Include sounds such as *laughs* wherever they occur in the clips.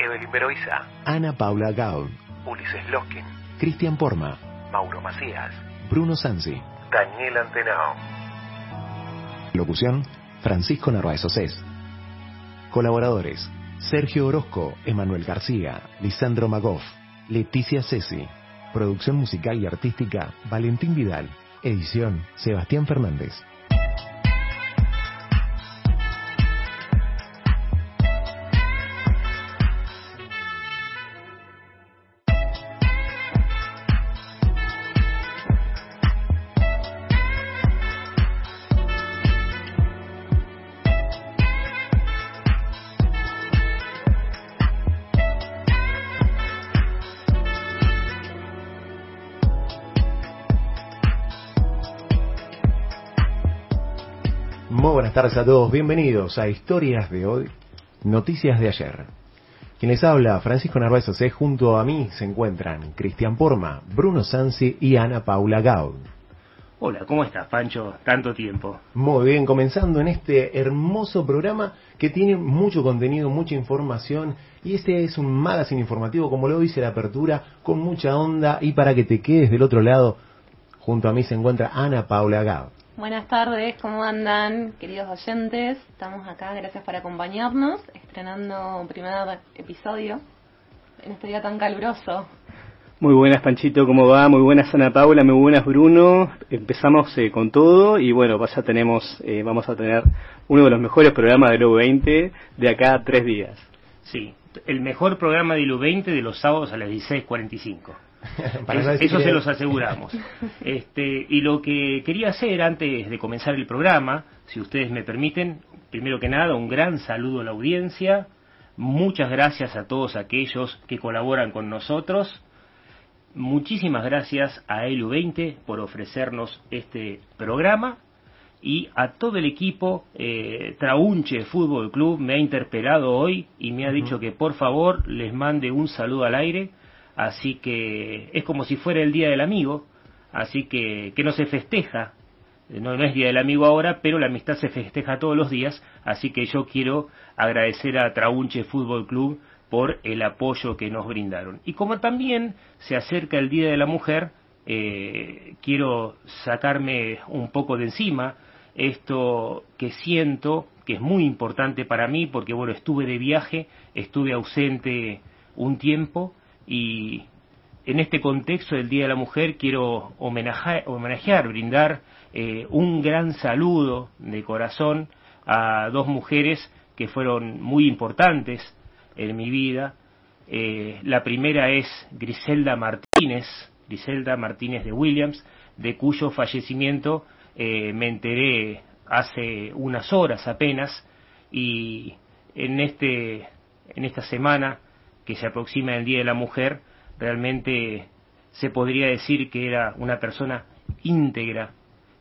Evelyn Beroiza, Ana Paula Gaud, Ulises Loskin, Cristian Porma, Mauro Macías, Bruno Sansi. Daniel Antenao. Locución, Francisco Narváez Océs. Colaboradores, Sergio Orozco, Emanuel García, Lisandro Magoff, Leticia Ceci. Producción musical y artística, Valentín Vidal. Edición, Sebastián Fernández. Tardes a todos, bienvenidos a Historias de hoy, Noticias de ayer. Quien les habla, Francisco Narváez Océ, junto a mí se encuentran Cristian Porma, Bruno Sansi y Ana Paula Gaud. Hola, ¿cómo estás, Pancho? Tanto tiempo. Muy bien, comenzando en este hermoso programa que tiene mucho contenido, mucha información y este es un magazine informativo, como lo dice la apertura, con mucha onda y para que te quedes del otro lado, junto a mí se encuentra Ana Paula Gaud. Buenas tardes, ¿cómo andan, queridos oyentes? Estamos acá, gracias por acompañarnos, estrenando un primer episodio en este día tan caluroso. Muy buenas, Panchito, ¿cómo va? Muy buenas, Ana Paula, muy buenas, Bruno. Empezamos eh, con todo y bueno, ya tenemos, eh, vamos a tener uno de los mejores programas del U20 de acá a tres días. Sí, el mejor programa del U20 de los sábados a las 16.45. *laughs* Para Es- eso que- se los aseguramos. *laughs* Este, y lo que quería hacer antes de comenzar el programa, si ustedes me permiten, primero que nada, un gran saludo a la audiencia. Muchas gracias a todos aquellos que colaboran con nosotros. Muchísimas gracias a ELU20 por ofrecernos este programa y a todo el equipo eh, Traunche Fútbol Club me ha interpelado hoy y me ha dicho que por favor les mande un saludo al aire así que es como si fuera el día del amigo así que que no se festeja. No, no es día del amigo ahora pero la amistad se festeja todos los días así que yo quiero agradecer a Traunche Fútbol Club por el apoyo que nos brindaron. Y como también se acerca el día de la mujer eh, quiero sacarme un poco de encima esto que siento que es muy importante para mí porque bueno estuve de viaje estuve ausente un tiempo y en este contexto del Día de la Mujer quiero homenajear, homenajear brindar eh, un gran saludo de corazón a dos mujeres que fueron muy importantes en mi vida. Eh, la primera es Griselda Martínez, Griselda Martínez de Williams, de cuyo fallecimiento eh, me enteré hace unas horas apenas y en este en esta semana que se aproxima el Día de la Mujer realmente se podría decir que era una persona íntegra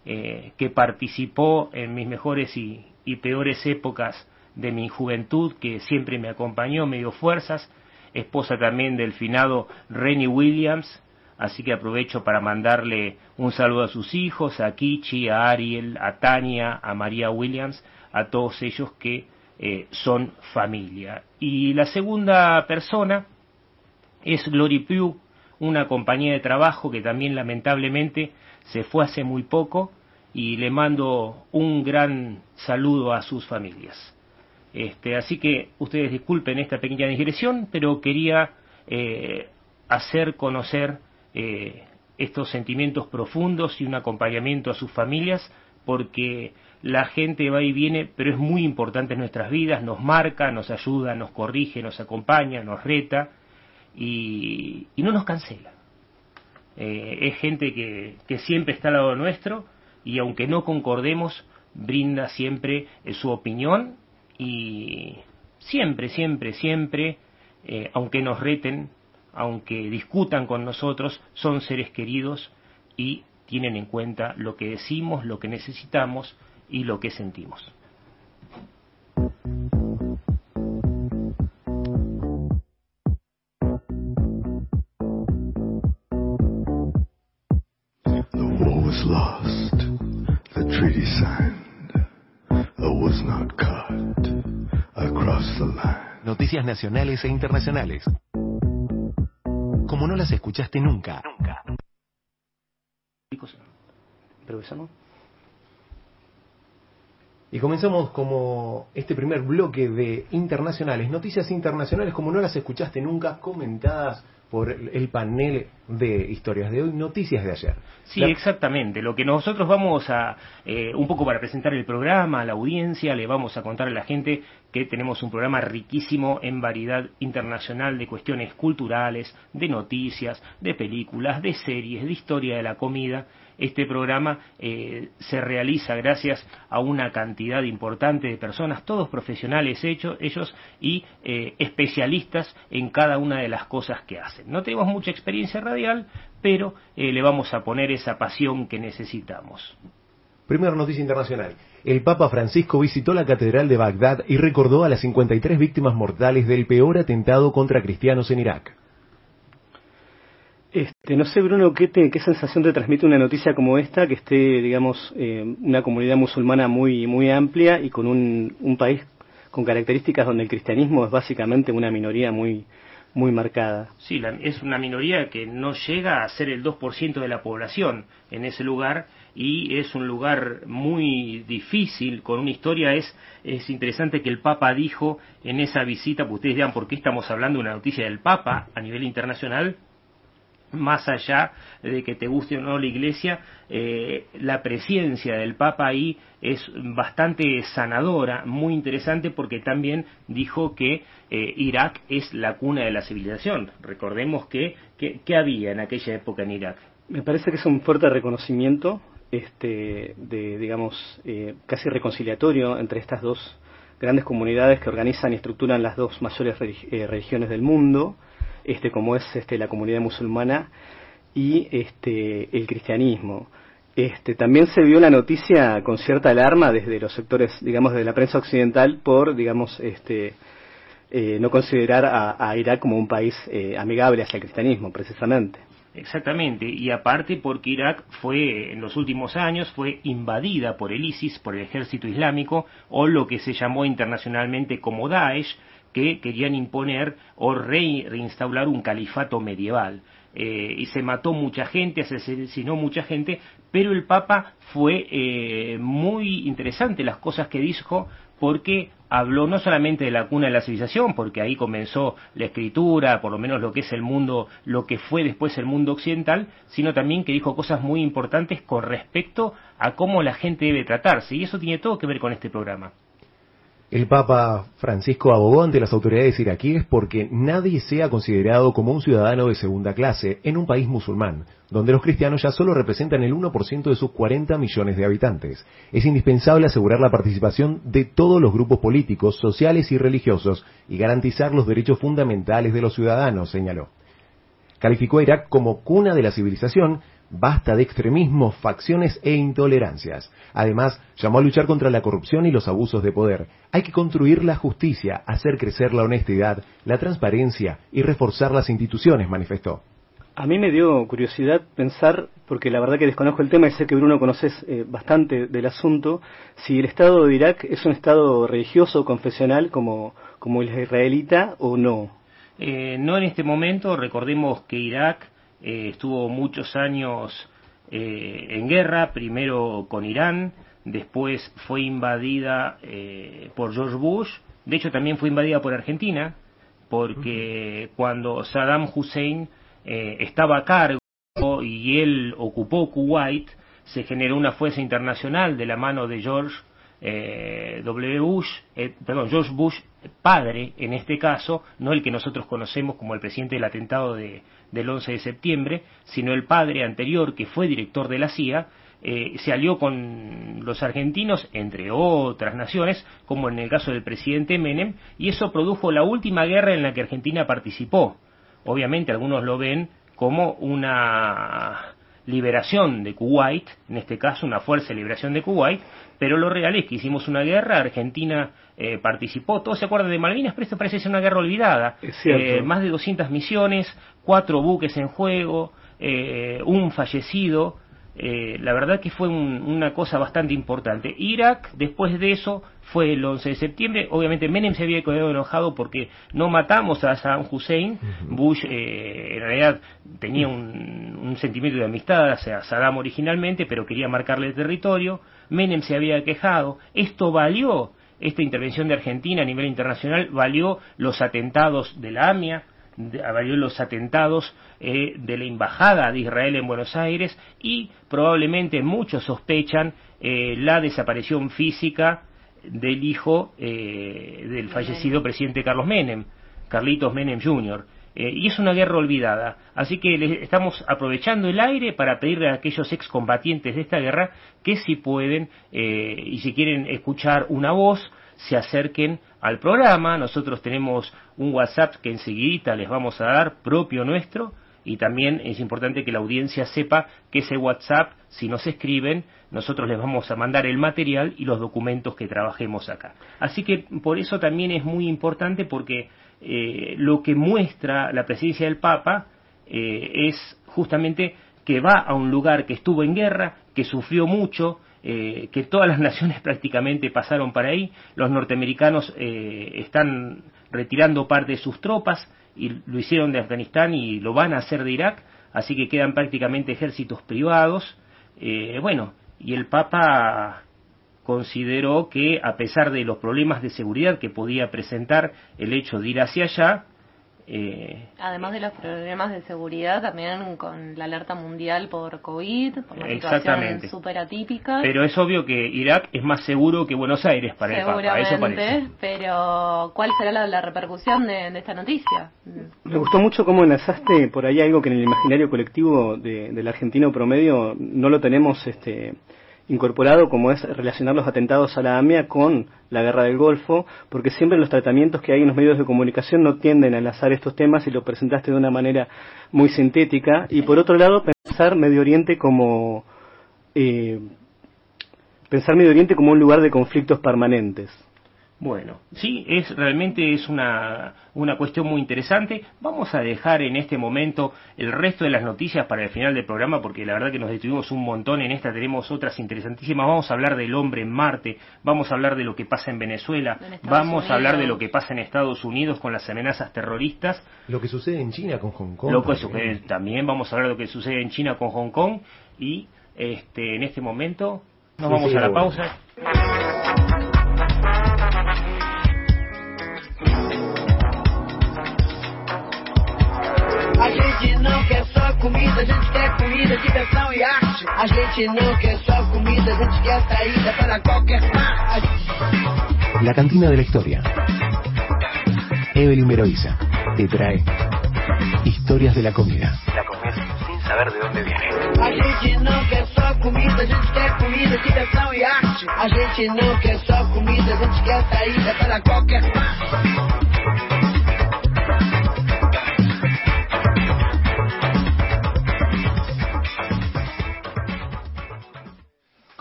eh, que participó en mis mejores y, peores épocas de mi juventud que siempre me acompañó, me dio fuerzas esposa también del finado Rennie Williams Así que aprovecho para mandarle un saludo a sus hijos, a Kichi, a Ariel, a Tania, a María Williams, a todos ellos que eh, son familia. Y la segunda persona es Glory Pugh, una compañía de trabajo que también lamentablemente se fue hace muy poco y le mando un gran saludo a sus familias. Este, así que ustedes disculpen esta pequeña digresión, pero quería eh, hacer conocer eh, estos sentimientos profundos y un acompañamiento a sus familias, porque la gente va y viene, pero es muy importante en nuestras vidas, nos marca, nos ayuda, nos corrige, nos acompaña, nos reta y, y no nos cancela. Eh, es gente que, que siempre está al lado nuestro y aunque no concordemos, brinda siempre eh, su opinión y siempre, siempre, siempre, eh, aunque nos reten, aunque discutan con nosotros, son seres queridos y tienen en cuenta lo que decimos, lo que necesitamos y lo que sentimos. Noticias nacionales e internacionales. Como no las escuchaste nunca. Nunca. Y comenzamos como este primer bloque de internacionales, noticias internacionales como no las escuchaste nunca, comentadas por el panel de historias de hoy, noticias de ayer. Sí, exactamente. Lo que nosotros vamos a, eh, un poco para presentar el programa a la audiencia, le vamos a contar a la gente que tenemos un programa riquísimo en variedad internacional de cuestiones culturales, de noticias, de películas, de series, de historia de la comida este programa eh, se realiza gracias a una cantidad importante de personas, todos profesionales hechos, ellos y eh, especialistas en cada una de las cosas que hacen. No tenemos mucha experiencia radial, pero eh, le vamos a poner esa pasión que necesitamos. Primera noticia internacional. El Papa Francisco visitó la Catedral de Bagdad y recordó a las 53 víctimas mortales del peor atentado contra cristianos en Irak. Este, no sé, Bruno, ¿qué, qué sensación te transmite una noticia como esta, que esté, digamos, eh, una comunidad musulmana muy, muy amplia y con un, un país con características donde el cristianismo es básicamente una minoría muy, muy marcada. Sí, es una minoría que no llega a ser el 2% de la población en ese lugar y es un lugar muy difícil, con una historia. Es, es interesante que el Papa dijo en esa visita, pues ustedes vean por qué estamos hablando de una noticia del Papa a nivel internacional, más allá de que te guste o no la iglesia, eh, la presencia del Papa ahí es bastante sanadora, muy interesante porque también dijo que eh, Irak es la cuna de la civilización. Recordemos que, que, había en aquella época en Irak. Me parece que es un fuerte reconocimiento, este, de, digamos, eh, casi reconciliatorio entre estas dos grandes comunidades que organizan y estructuran las dos mayores religiones del mundo este, como es este, la comunidad musulmana y este, el cristianismo. Este, también se vio la noticia con cierta alarma desde los sectores, digamos, de la prensa occidental por, digamos, este, eh, no considerar a, Irak como un país eh, amigable hacia el cristianismo, precisamente. Exactamente, y aparte porque Irak fue, en los últimos años, fue invadida por el ISIS, por el ejército islámico, o lo que se llamó internacionalmente como Daesh, que querían imponer o reinstaurar un califato medieval. Eh, y se mató mucha gente, se asesinó mucha gente, pero el Papa fue eh, muy interesante las cosas que dijo porque habló no solamente de la cuna de la civilización, porque ahí comenzó la escritura, por lo menos lo que es el mundo, lo que fue después el mundo occidental, sino también que dijo cosas muy importantes con respecto a cómo la gente debe tratarse, y eso tiene todo que ver con este programa. El Papa Francisco abogó ante las autoridades iraquíes porque nadie sea considerado como un ciudadano de segunda clase en un país musulmán, donde los cristianos ya solo representan el 1% de sus 40 millones de habitantes. Es indispensable asegurar la participación de todos los grupos políticos, sociales y religiosos y garantizar los derechos fundamentales de los ciudadanos, señaló. Calificó a Irak como cuna de la civilización Basta de extremismos, facciones e intolerancias. Además, llamó a luchar contra la corrupción y los abusos de poder. Hay que construir la justicia, hacer crecer la honestidad, la transparencia y reforzar las instituciones, manifestó. A mí me dio curiosidad pensar, porque la verdad que desconozco el tema y sé que Bruno conoces eh, bastante del asunto, si el Estado de Irak es un Estado religioso, confesional, como, como el israelita o no. Eh, no en este momento, recordemos que Irak eh, estuvo muchos años eh, en guerra, primero con Irán, después fue invadida eh, por George Bush, de hecho también fue invadida por Argentina, porque cuando Saddam Hussein estaba a cargo y él ocupó Kuwait, se generó una fuerza internacional de la mano de George W. Bush, perdón, George Bush padre en este caso, no el que nosotros conocemos como el presidente del atentado de, del 11 de septiembre, sino el padre anterior que fue director de la CIA, eh, se alió con los argentinos, entre otras naciones, como en el caso del presidente Menem, y eso produjo la última guerra en la que Argentina participó. obviamente algunos lo ven como una liberación de Kuwait, en este caso una fuerza de liberación de Kuwait, pero lo real es que hicimos una guerra, Argentina eh, participó, todos se acuerdan de Malvinas, pero esto parece ser una guerra olvidada. Eh, más de 200 misiones, cuatro buques en juego, eh, un fallecido, eh, la verdad que fue una cosa bastante importante. Irak, después de eso, fue el 11 de septiembre. Obviamente Menem se había quedado enojado porque no matamos a Saddam Hussein. Bush, eh, en realidad, tenía un, un, sentimiento de amistad hacia Saddam originalmente, pero quería marcarle el territorio. Menem se había quejado. Esto valió, esta intervención de Argentina a nivel internacional, valió los atentados de la AMIA valió los atentados eh, de la embajada de Israel en Buenos Aires y probablemente muchos sospechan eh, la desaparición física del hijo eh, del fallecido presidente Carlos Menem, Carlitos Menem Jr. y es una guerra olvidada. Así que estamos aprovechando el aire para pedirle a aquellos excombatientes de esta guerra que si pueden y si quieren escuchar una voz, se acerquen al programa. Nosotros tenemos un WhatsApp que enseguida les vamos a dar, propio nuestro, y también es importante que la audiencia sepa que ese WhatsApp, si nos escriben, nosotros les vamos a mandar el material y los documentos que trabajemos acá. Así que por eso también es muy importante porque eh, lo que muestra la presencia del Papa eh, es justamente que va a un lugar que estuvo en guerra, que sufrió mucho, eh, que todas las naciones *laughs* prácticamente pasaron para ahí, los norteamericanos eh, están retirando parte de sus tropas y lo hicieron de Afganistán y lo van a hacer de Irak, así que quedan prácticamente ejércitos privados. Eh, bueno, y el Papa consideró que a pesar de los problemas de seguridad que podía presentar el hecho de ir hacia allá, eh, Además de los problemas de seguridad, también con la alerta mundial por COVID, por una situación súper atípica. Pero es obvio que Irak es más seguro que Buenos Aires para el Papa, eso parece. pero ¿cuál será la, repercusión de, esta noticia? Me gustó mucho cómo enlazaste por ahí algo que en el imaginario colectivo de, del argentino promedio no lo tenemos este incorporado como es relacionar los atentados a la AMIA con la guerra del Golfo, porque siempre los tratamientos que hay en los medios de comunicación no tienden a enlazar estos temas y lo presentaste de una manera muy sintética. Y por otro lado, pensar Medio Oriente como eh, pensar Medio Oriente como un lugar de conflictos permanentes. Bueno, sí, es realmente es una, una cuestión muy interesante. Vamos a dejar en este momento el resto de las noticias para el final del programa porque la verdad que nos detuvimos un montón. En esta tenemos otras interesantísimas. Vamos a hablar del hombre en Marte, vamos a hablar de lo que pasa en Venezuela, vamos a hablar de lo que pasa en Estados Unidos con las amenazas terroristas. Lo que sucede en China con Hong Kong. Lo que también. también vamos a hablar de lo que sucede en China con Hong Kong y este en este momento nos vamos a la pausa. A gente não quer só comida, a gente quer comida, diversão e arte. A gente não quer só comida, a gente quer saída para qualquer parte. La Cantina de la Historia. Evelyn Meroiza te trae historias de la comida. La comida sin saber de dónde viene. A gente não quer só comida, a gente quer comida, diversão e arte. A gente não quer só comida, a gente quer saída para qualquer parte.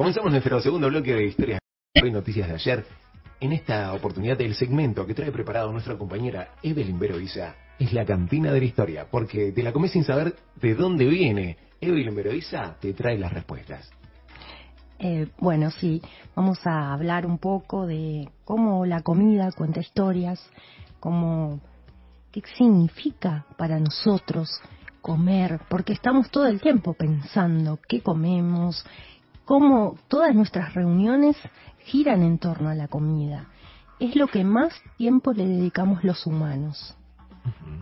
Comenzamos nuestro segundo bloque de historias y noticias de ayer. En esta oportunidad el segmento que trae preparado nuestra compañera Evelyn Veroiza es la cantina de la historia, porque te la comes sin saber de dónde viene. Evelyn Veroiza te trae las respuestas. Eh, bueno, sí, vamos a hablar un poco de cómo la comida cuenta historias, cómo, qué significa para nosotros comer, porque estamos todo el tiempo pensando qué comemos, cómo todas nuestras reuniones giran en torno a la comida. Es lo que más tiempo le dedicamos los humanos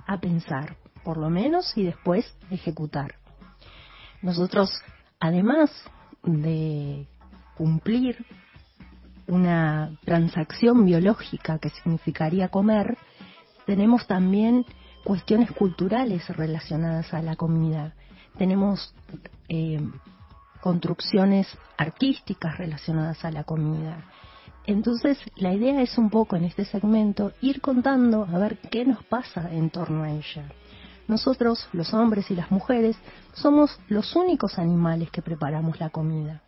a pensar, por lo menos, y después ejecutar. Nosotros, además de cumplir una transacción biológica que significaría comer, tenemos también cuestiones culturales relacionadas a la comida. Tenemos eh, construcciones artísticas relacionadas a la comida. Entonces, la idea es un poco en este segmento ir contando a ver qué nos pasa en torno a ella. nosotros, los hombres y las mujeres, somos los únicos animales que preparamos la comida,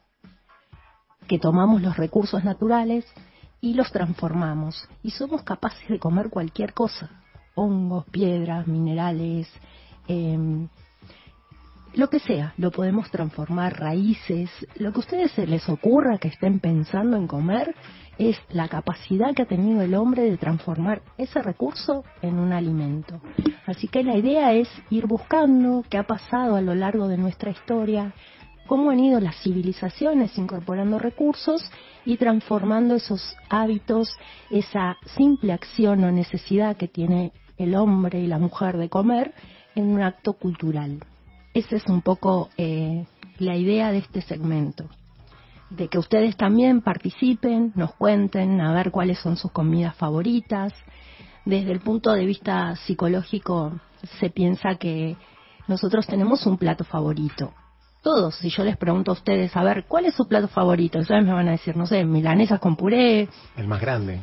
que tomamos los recursos naturales y los transformamos, y somos capaces de comer cualquier cosa, hongos, piedras, minerales, em, lo que sea, lo podemos transformar, raíces, lo que a ustedes se les ocurra que estén pensando en comer, es la capacidad que ha tenido el hombre de transformar ese recurso en un alimento. Así que la idea es ir buscando qué ha pasado a lo largo de nuestra historia, cómo han ido las civilizaciones incorporando recursos y transformando esos hábitos, esa simple acción o necesidad que tiene el hombre y la mujer de comer en un acto cultural. Esa es un poco eh, la idea de este segmento de que ustedes también participen, nos cuenten a ver cuáles son sus comidas favoritas. Desde el punto de vista psicológico se piensa que nosotros tenemos un plato favorito. Todos, si yo les pregunto a ustedes, a ver, ¿cuál es su plato favorito? Ustedes me van a decir, no sé, milanesas con puré. El más grande,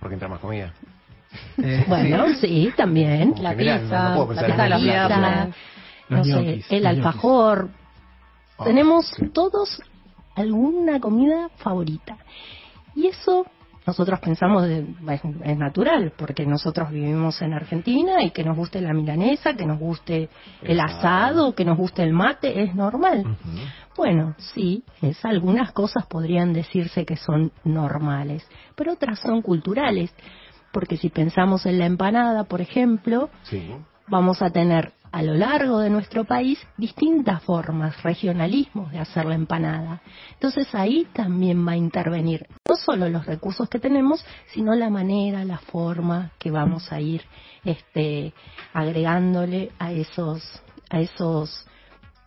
porque entra más comida. Eh, bueno, sí, también. La pizza, la pizza de la no sé, el alfajor. Ah, tenemos todos alguna comida favorita. Y eso nosotros pensamos es, natural, porque nosotros vivimos en Argentina y que nos guste la milanesa, que nos guste el asado, que nos guste el mate, es normal. Bueno, sí, es, algunas cosas podrían decirse que son normales, pero otras son culturales, porque si pensamos en la empanada, por ejemplo, vamos a tener a lo largo de nuestro país distintas formas, regionalismos de hacer la empanada. Entonces ahí también va a intervenir no solo los recursos que tenemos, sino la manera, la forma que vamos a ir este, agregándole a esos, a esos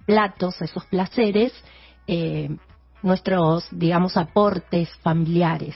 platos, a esos placeres, eh, nuestros, digamos, aportes familiares.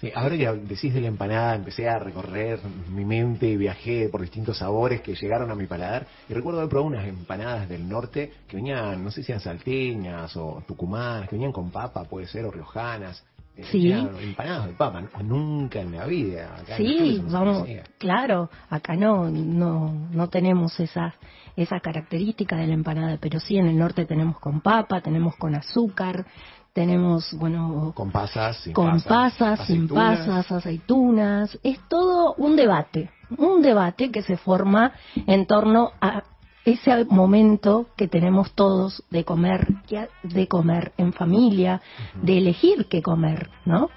Sí, ahora que decís de la empanada, empecé a recorrer mi mente y viajé por distintos sabores que llegaron a mi paladar. Y recuerdo haber probado unas empanadas del norte que venían, no sé si eran salteñas o tucumanas, que venían con papa, puede ser, o riojanas. Eh, sí. empanadas de papa, nunca en la vida. sí, vamos, claro, acá no, no, no tenemos esa, esa característica de la empanada, pero sí en el norte tenemos con papa, tenemos con azúcar, tenemos, bueno, con pasas, sin con pasas, sin pasas, aceitunas, es todo un debate, un debate que se forma en torno a ese momento que tenemos todos de comer, de comer en familia, de elegir qué comer, ¿no?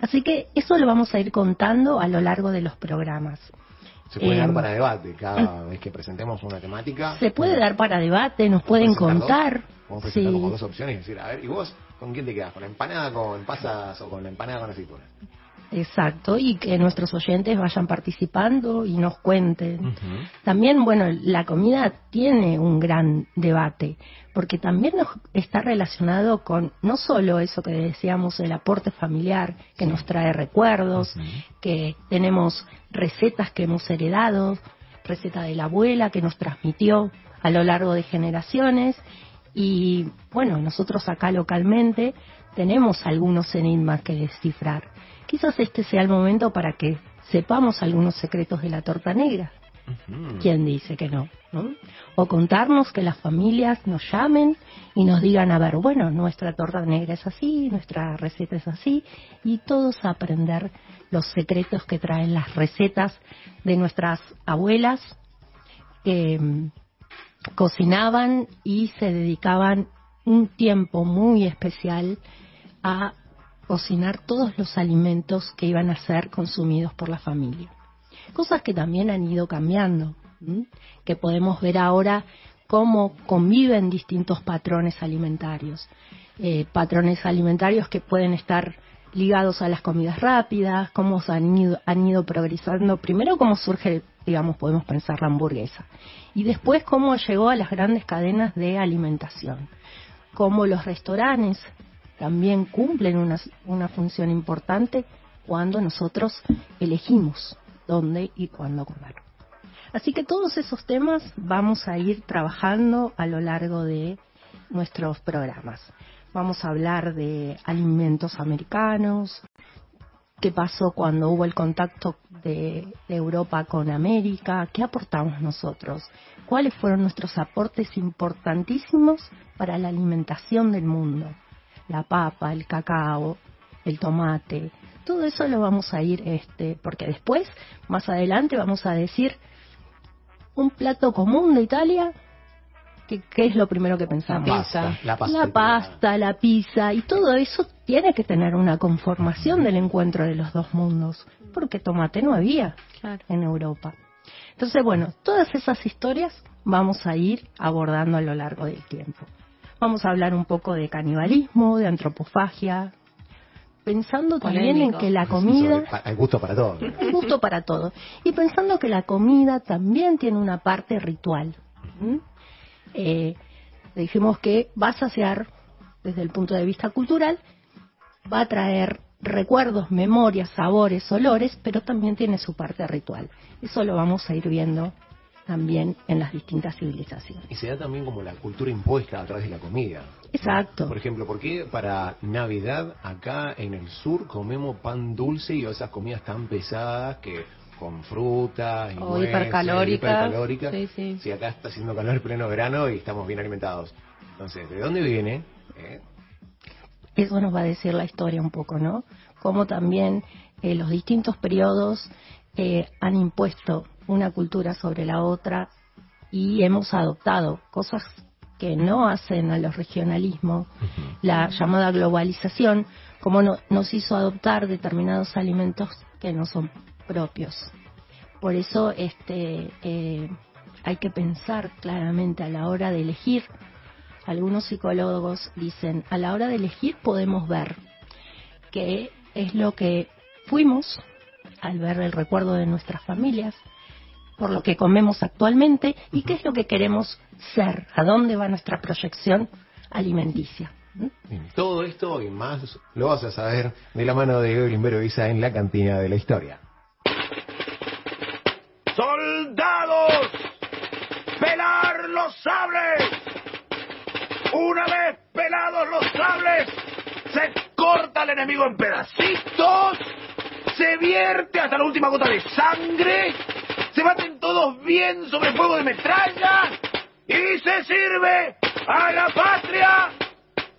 Así que eso lo vamos a ir contando a lo largo de los programas. Se puede dar em, para debate cada vez que presentemos una temática. Se puede dar para debate, nos pueden contar. Vamos a presentar como dos opciones y decir, a ver, ¿y vos con quién te quedas? ¿Con la empanada con pasas o con la empanada con aceitunas? Exacto, y que nuestros oyentes vayan participando y nos cuenten. También, bueno, la comida tiene un gran debate, porque también nos está relacionado con no solo eso que decíamos, el aporte familiar, que nos trae recuerdos, que tenemos recetas que hemos heredado, receta de la abuela que nos transmitió a lo largo de generaciones, y bueno, nosotros acá localmente tenemos algunos enigmas que descifrar. Quizás este sea el momento para que sepamos algunos secretos de la torta negra. ¿Quién dice que no, O contarnos que las familias nos llamen y nos digan, a ver, bueno, nuestra torta negra es así, nuestra receta es así, y todos aprender los secretos que traen las recetas de nuestras abuelas que mm, cocinaban y se dedicaban un tiempo muy especial a cocinar todos los alimentos que iban a ser consumidos por la familia. Cosas que también han ido cambiando, que podemos ver ahora cómo conviven distintos patrones alimentarios. Eh, patrones alimentarios que pueden estar ligados a las comidas rápidas, cómo han ido, han ido progresando. Primero, cómo surge, digamos, podemos pensar la hamburguesa. Y después, cómo llegó a las grandes cadenas de alimentación. Cómo los restaurantes también cumplen una, una función importante cuando nosotros elegimos dónde y cuándo comer. Así que todos esos temas vamos a ir trabajando a lo largo de nuestros programas. Vamos a hablar de alimentos americanos, qué pasó cuando hubo el contacto de, Europa con América, qué aportamos nosotros, cuáles fueron nuestros aportes importantísimos para la alimentación del mundo, la papa, el cacao, el tomate, todo eso lo vamos a ir, este, porque después, más adelante, vamos a decir un plato común de Italia ¿Qué, es lo primero que pensamos? La pasta, la pasta, la, pizza, y todo eso tiene que tener una conformación del encuentro de los dos mundos, porque tomate no había en Europa. Entonces, bueno, todas esas historias vamos a ir abordando a lo largo del tiempo. Vamos a hablar un poco de canibalismo, de antropofagia, pensando también en que la comida... Hay gusto para todo. Hay gusto para todo. Y pensando que la comida también tiene una parte ritual eh, dijimos que va a saciar desde el punto de vista cultural, va a traer recuerdos, memorias, sabores, olores, pero también tiene su parte ritual. Eso lo vamos a ir viendo también en las distintas civilizaciones. Y se da también como la cultura impuesta a través de la comida. Exacto. Por ejemplo, ¿por qué para Navidad acá en el sur comemos pan dulce y esas comidas tan pesadas que con fruta y o hipercalóricas. Si acá está haciendo calor en pleno verano y estamos bien alimentados. Entonces, ¿de dónde viene? Eh? Eso nos va a decir la historia un poco, ¿no? Cómo también eh, los distintos periodos eh, han impuesto una cultura sobre la otra y hemos adoptado cosas que no hacen a los regionalismos, la llamada globalización, como no, nos hizo adoptar determinados alimentos que no son propios. Por eso este, eh, hay que pensar claramente a la hora de elegir. Algunos psicólogos dicen, a la hora de elegir podemos ver qué es lo que fuimos al ver el recuerdo de nuestras familias, por lo que comemos actualmente y qué es lo que queremos ser, a dónde va nuestra proyección alimenticia. todo esto y más lo vas a saber de la mano de Evelyn Vero Isa en la cantina de la historia. ¡Soldados! ¡Pelar los sables! Una vez pelados los sables, se corta al enemigo en pedacitos, se vierte hasta la última gota de sangre, se baten todos bien sobre fuego de metralla y se sirve a la patria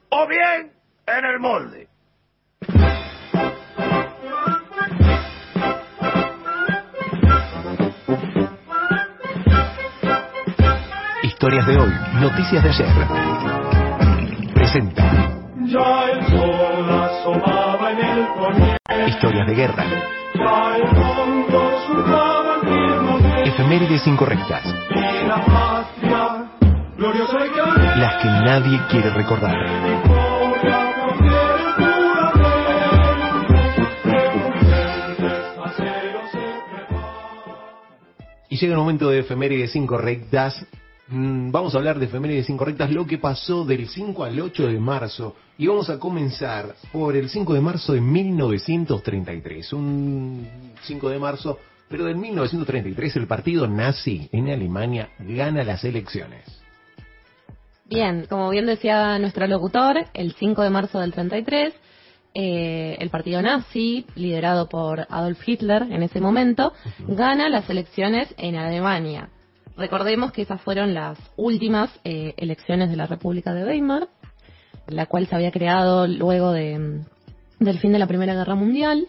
o bien en el molde. Historias de hoy, noticias de ayer. Historias de guerra. Efemérides incorrectas. Las que nadie quiere recordar. Y llega el momento de efemérides incorrectas vamos a hablar de efemérides incorrectas, lo que pasó del 5 al 8 de marzo. Y vamos a comenzar por el 5 de marzo de 1933. Un 5 de marzo, pero del 1933 el partido nazi en Alemania gana las elecciones. Bien, como bien decía nuestro locutor, el 5 de marzo del 33, eh, el partido nazi, liderado por Adolf Hitler en ese momento, gana las elecciones en Alemania. Recordemos que esas fueron las últimas eh, elecciones de la República de Weimar, la cual se había creado luego de, del fin de la Primera Guerra Mundial.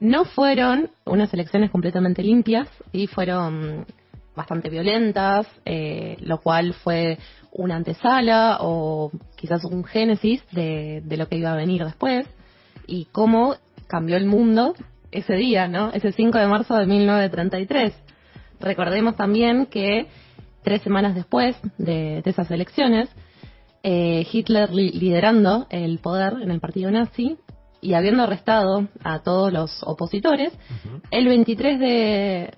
No fueron unas elecciones completamente limpias y fueron bastante violentas, eh, lo cual fue una antesala o quizás un génesis de, de lo que iba a venir después y cómo cambió el mundo ese día, ¿no? Ese 5 de marzo de 1933. Recordemos también que tres semanas después de, esas elecciones, eh, Hitler liderando el poder en el partido nazi y habiendo arrestado a todos los opositores, el 23 de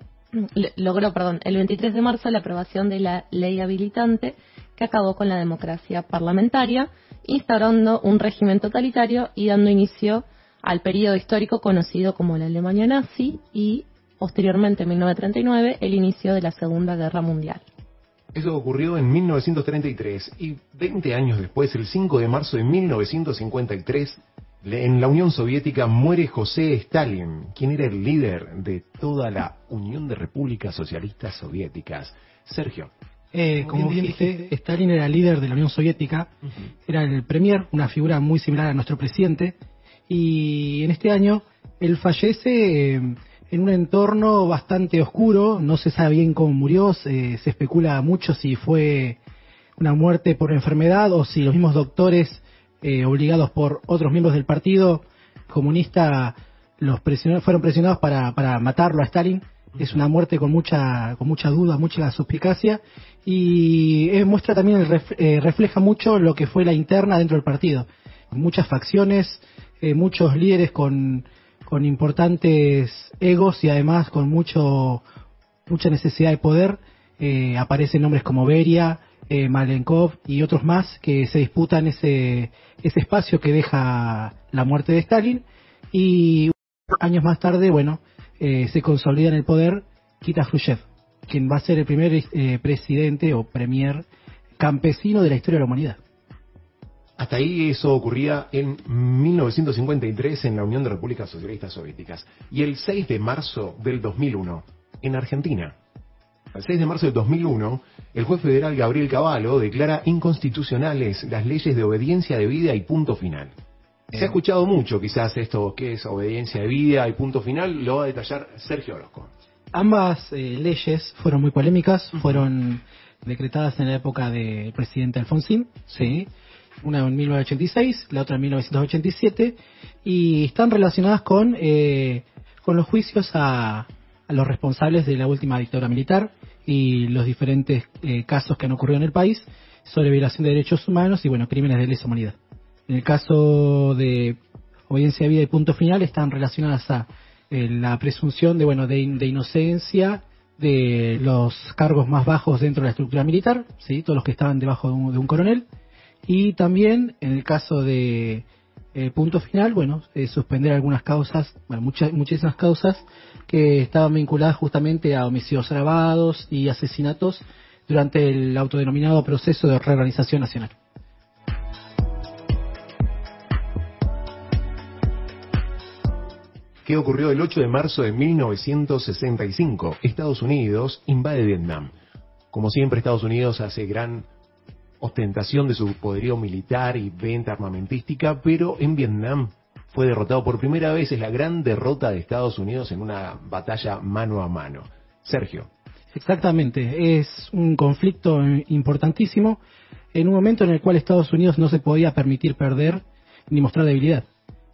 logró, perdón, el 23 de marzo la aprobación de la ley habilitante que acabó con la democracia parlamentaria, instaurando un régimen totalitario y dando inicio al periodo histórico conocido como la Alemania nazi y posteriormente, en 1939, el inicio de la Segunda Guerra Mundial. Eso ocurrió en 1933 y 20 años después, el 5 de marzo de 1953, En la Unión Soviética muere José Stalin, quien era el líder de toda la Unión de Repúblicas Socialistas Soviéticas. Sergio. Eh, como bien dijiste, Stalin era líder de la Unión Soviética, era el premier, una figura muy similar a nuestro presidente, y en este año él fallece eh, en un entorno bastante oscuro, no se sabe bien cómo murió, se, se especula mucho si fue una muerte por enfermedad o si los mismos doctores eh, obligados por otros miembros del partido comunista los presionó- fueron presionados para, para matarlo a Stalin. Es una muerte con mucha con mucha duda, mucha suspicacia y eh, muestra también el ref- eh, refleja mucho lo que fue la interna dentro del partido. Muchas facciones, eh, muchos líderes con con importantes egos y además con mucho mucha necesidad de poder. Eh, aparecen nombres como Beria, eh, Malenkov y otros más que se disputan ese, ese espacio que deja la muerte de Stalin. Y años más tarde, bueno, eh, se consolida en el poder Kita Khrushchev, quien va a ser el primer eh, presidente o premier campesino de la historia de la humanidad. Hasta ahí eso ocurría en 1953 en la Unión de Repúblicas Socialistas Soviéticas. Y el 6 de marzo del 2001, en Argentina. El 6 de marzo del 2001, el juez federal Gabriel Cavallo declara inconstitucionales las leyes de obediencia de vida y punto final. Se ha escuchado mucho quizás esto que es obediencia de vida y punto final, lo va a detallar Sergio Orozco. Ambas eh, leyes fueron muy polémicas, fueron decretadas en la época del presidente Alfonsín, sí, una en 1986, la otra en 1987, y están relacionadas con, eh, con los juicios a, a los responsables de la última dictadura militar y los diferentes eh, casos que han ocurrido en el país sobre violación de derechos humanos y, bueno, crímenes de lesa humanidad. En el caso de obediencia de vida y punto final están relacionadas a eh, la presunción de bueno de, de inocencia de los cargos más bajos dentro de la estructura militar, sí, todos los que estaban debajo de un, de un coronel, y también en el caso de eh, punto final, bueno, eh, suspender algunas causas, bueno, muchas muchísimas causas que estaban vinculadas justamente a homicidios agravados y asesinatos durante el autodenominado proceso de reorganización nacional. ¿Qué ocurrió el 8 de marzo de 1965? Estados Unidos invade Vietnam. Como siempre, Estados Unidos hace gran ostentación de su poderío militar y venta armamentística, pero en Vietnam fue derrotado por primera vez. Es la gran derrota de Estados Unidos en una batalla mano a mano. Sergio. Exactamente, es un conflicto importantísimo en un momento en el cual Estados Unidos no se podía permitir perder ni mostrar debilidad.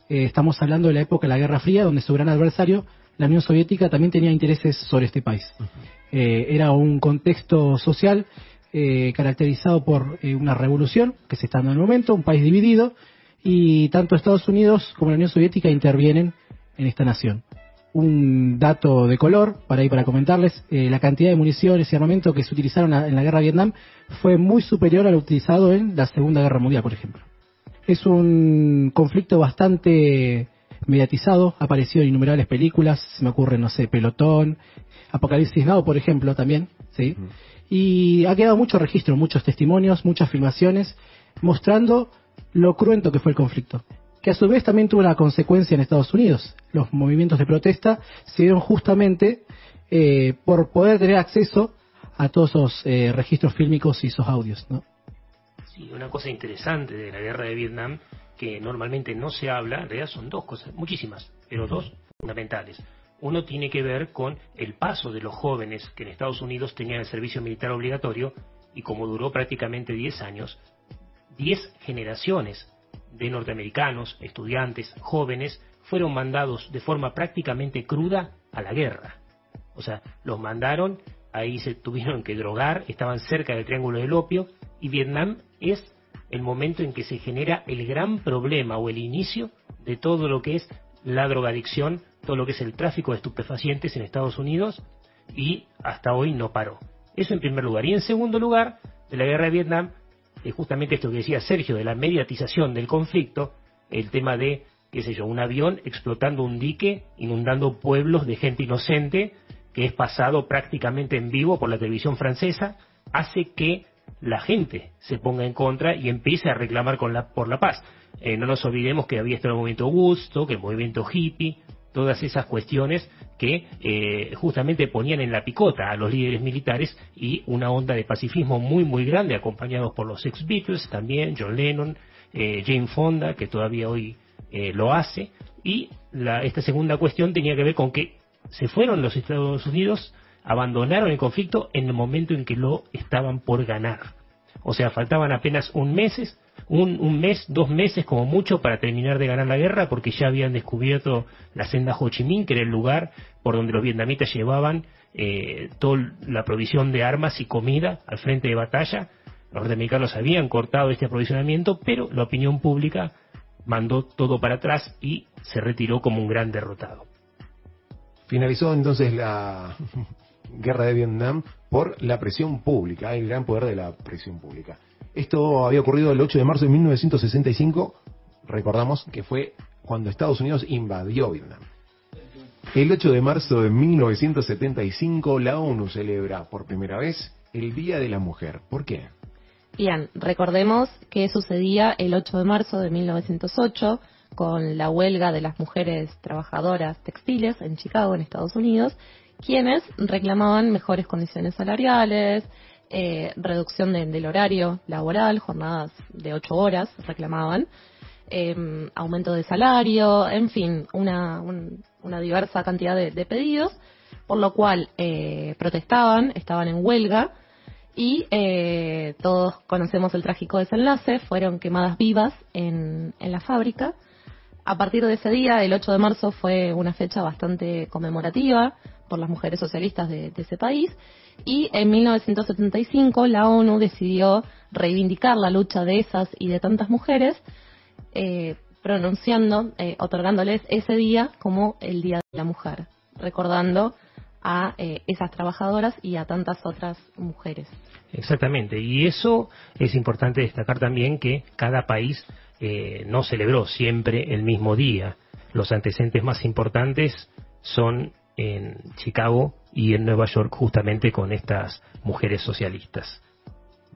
Eh, estamos hablando de la época de la Guerra Fría, donde su gran adversario, la Unión Soviética, también tenía intereses sobre este país. Eh, era un contexto social eh, caracterizado por eh, una revolución que se está dando en el momento, un país dividido, y tanto Estados Unidos como la Unión Soviética intervienen en esta nación. Un dato de color, para ahí para comentarles, eh, la cantidad de municiones y armamento que se utilizaron en la guerra de Vietnam fue muy superior a lo utilizado en la Segunda Guerra Mundial, por ejemplo. Es un conflicto bastante mediatizado, ha aparecido en innumerables películas, se me ocurre, no sé, Pelotón, Apocalipsis Now, por ejemplo, también, ¿sí? Y ha quedado mucho registro, muchos testimonios, muchas filmaciones, mostrando lo cruento que fue el conflicto. Que a su vez también tuvo una consecuencia en Estados Unidos. Los movimientos de protesta se dieron justamente eh, por poder tener acceso a todos esos eh, registros fílmicos y esos audios, ¿no? Sí, una cosa interesante de la guerra de Vietnam que normalmente no se habla, en realidad son dos cosas, muchísimas, pero dos fundamentales. Uno tiene que ver con el paso de los jóvenes que en Estados Unidos tenían el servicio militar obligatorio y como duró prácticamente 10 años, 10 generaciones de norteamericanos, estudiantes, jóvenes, fueron mandados de forma prácticamente cruda a la guerra. O sea, los mandaron, ahí se tuvieron que drogar, estaban cerca del Triángulo del Opio, y Vietnam es el momento en que se genera el gran problema o el inicio de todo lo que es la drogadicción, todo lo que es el tráfico de estupefacientes en Estados Unidos, y hasta hoy no paró. Eso en primer lugar. Y en segundo lugar, de la guerra de Vietnam, es justamente esto que decía Sergio, de la mediatización del conflicto, el tema de, qué sé yo, un avión explotando un dique, inundando pueblos de gente inocente, que es pasado prácticamente en vivo por la televisión francesa, hace que la gente se ponga en contra y empiece a reclamar con la, por la paz. Eh, no nos olvidemos que había estado el movimiento Gusto, que el movimiento hippie, todas esas cuestiones que eh, justamente ponían en la picota a los líderes militares y una onda de pacifismo muy muy grande acompañados por los ex Beatles también, John Lennon, eh, Jane Fonda, que todavía hoy eh, lo hace, y la, esta segunda cuestión tenía que ver con que se fueron los Estados Unidos, abandonaron el conflicto en el momento en que lo estaban por ganar. O sea, faltaban apenas un mes, un, un, mes, dos meses como mucho para terminar de ganar la guerra, porque ya habían descubierto la senda Ho Chi Minh, que era el lugar por donde los vietnamitas llevaban eh, toda la provisión de armas y comida al frente de batalla. Los norteamericanos habían cortado este aprovisionamiento, pero la opinión pública mandó todo para atrás y se retiró como un gran derrotado. Finalizó entonces la guerra de Vietnam por la presión pública, el gran poder de la presión pública. Esto había ocurrido el 8 de marzo de 1965, recordamos que fue cuando Estados Unidos invadió Vietnam. El 8 de marzo de 1975 la ONU celebra por primera vez el Día de la Mujer. ¿Por qué? Bien, recordemos que sucedía el 8 de marzo de 1908 con la huelga de las mujeres trabajadoras textiles en Chicago, en Estados Unidos, quienes reclamaban mejores condiciones salariales, eh, reducción de, del horario laboral, jornadas de ocho horas reclamaban, eh, aumento de salario, en fin, una, un, una diversa cantidad de, de, pedidos, por lo cual eh, protestaban, estaban en huelga y eh, todos conocemos el trágico desenlace, fueron quemadas vivas en, en la fábrica. A partir de ese día, el 8 de marzo, fue una fecha bastante conmemorativa por las mujeres socialistas de, ese país. Y en 1975 la ONU decidió reivindicar la lucha de esas y de tantas mujeres, eh, pronunciando, eh, otorgándoles ese día como el Día de la Mujer, recordando a eh, esas trabajadoras y a tantas otras mujeres. Exactamente, y eso es importante destacar también que cada país eh, no celebró siempre el mismo día. Los antecedentes más importantes son en Chicago y en Nueva York justamente con estas mujeres socialistas.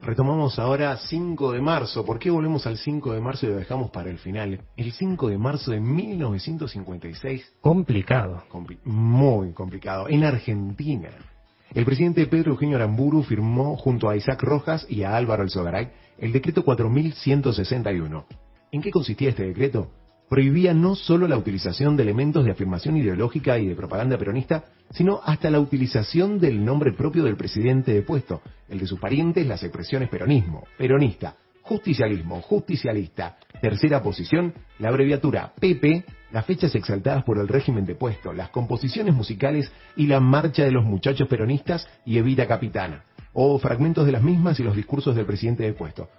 Retomamos ahora 5 de marzo. ¿Por qué volvemos al 5 de marzo y lo dejamos para el final? El 5 de marzo de 1956. Complicado. Compli muy complicado. En Argentina. El presidente Pedro Eugenio Aramburu firmó junto a Isaac Rojas y a Álvaro Alzogaray el decreto 4161. ¿En qué consistía este decreto? prohibía no solo la utilización de elementos de afirmación ideológica y de propaganda peronista, sino hasta la utilización del nombre propio del presidente depuesto, el de sus parientes, las expresiones peronismo, peronista, justicialismo, justicialista, tercera posición, la abreviatura PP, las fechas exaltadas por el régimen depuesto, las composiciones musicales y la marcha de los muchachos peronistas y Evita Capitana, o fragmentos de las mismas y los discursos del presidente depuesto.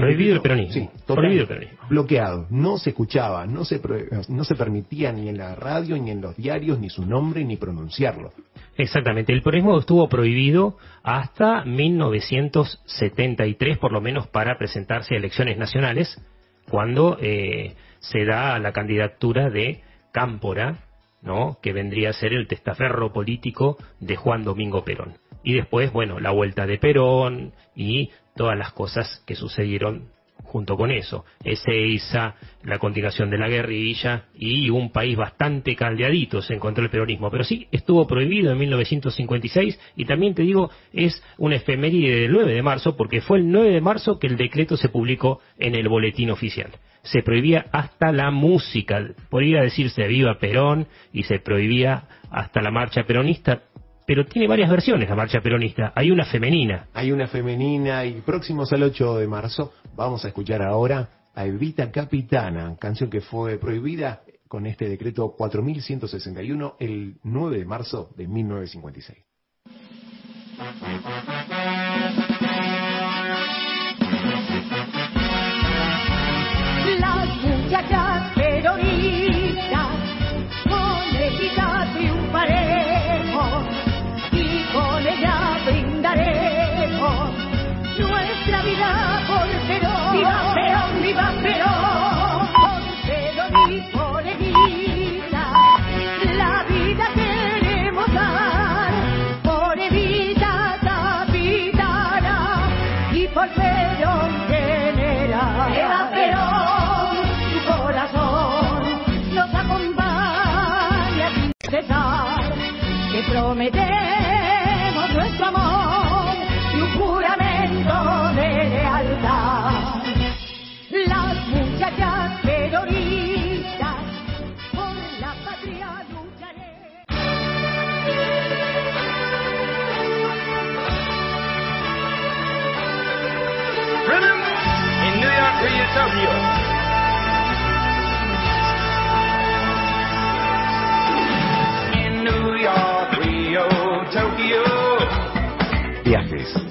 Prohibido el peronismo. Sí, prohibido el peronismo. Bloqueado. No se escuchaba, no se, no se permitía ni en la radio, ni en los diarios, ni su nombre, ni pronunciarlo. Exactamente. El peronismo estuvo prohibido hasta 1973, por lo menos para presentarse a elecciones nacionales, cuando eh, se da la candidatura de Cámpora, ¿no? que vendría a ser el testaferro político de Juan Domingo Perón. Y después, bueno, la vuelta de Perón y todas las cosas que sucedieron junto con eso. Ezeiza, la continuación de la guerrilla y un país bastante caldeadito se encontró el peronismo. Pero sí, estuvo prohibido en 1956 y también te digo, es una efeméride del 9 de marzo porque fue el 9 de marzo que el decreto se publicó en el boletín oficial. Se prohibía hasta la música, podría decirse viva Perón y se prohibía hasta la marcha peronista, pero tiene varias versiones la marcha peronista. Hay una femenina. Hay una femenina y próximos al 8 de marzo vamos a escuchar ahora a Evita Capitana, canción que fue prohibida con este decreto 4161 el 9 de marzo de 1956.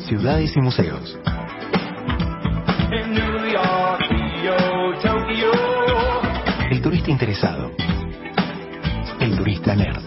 Ciudades y museos. El turista interesado. El turista nerd.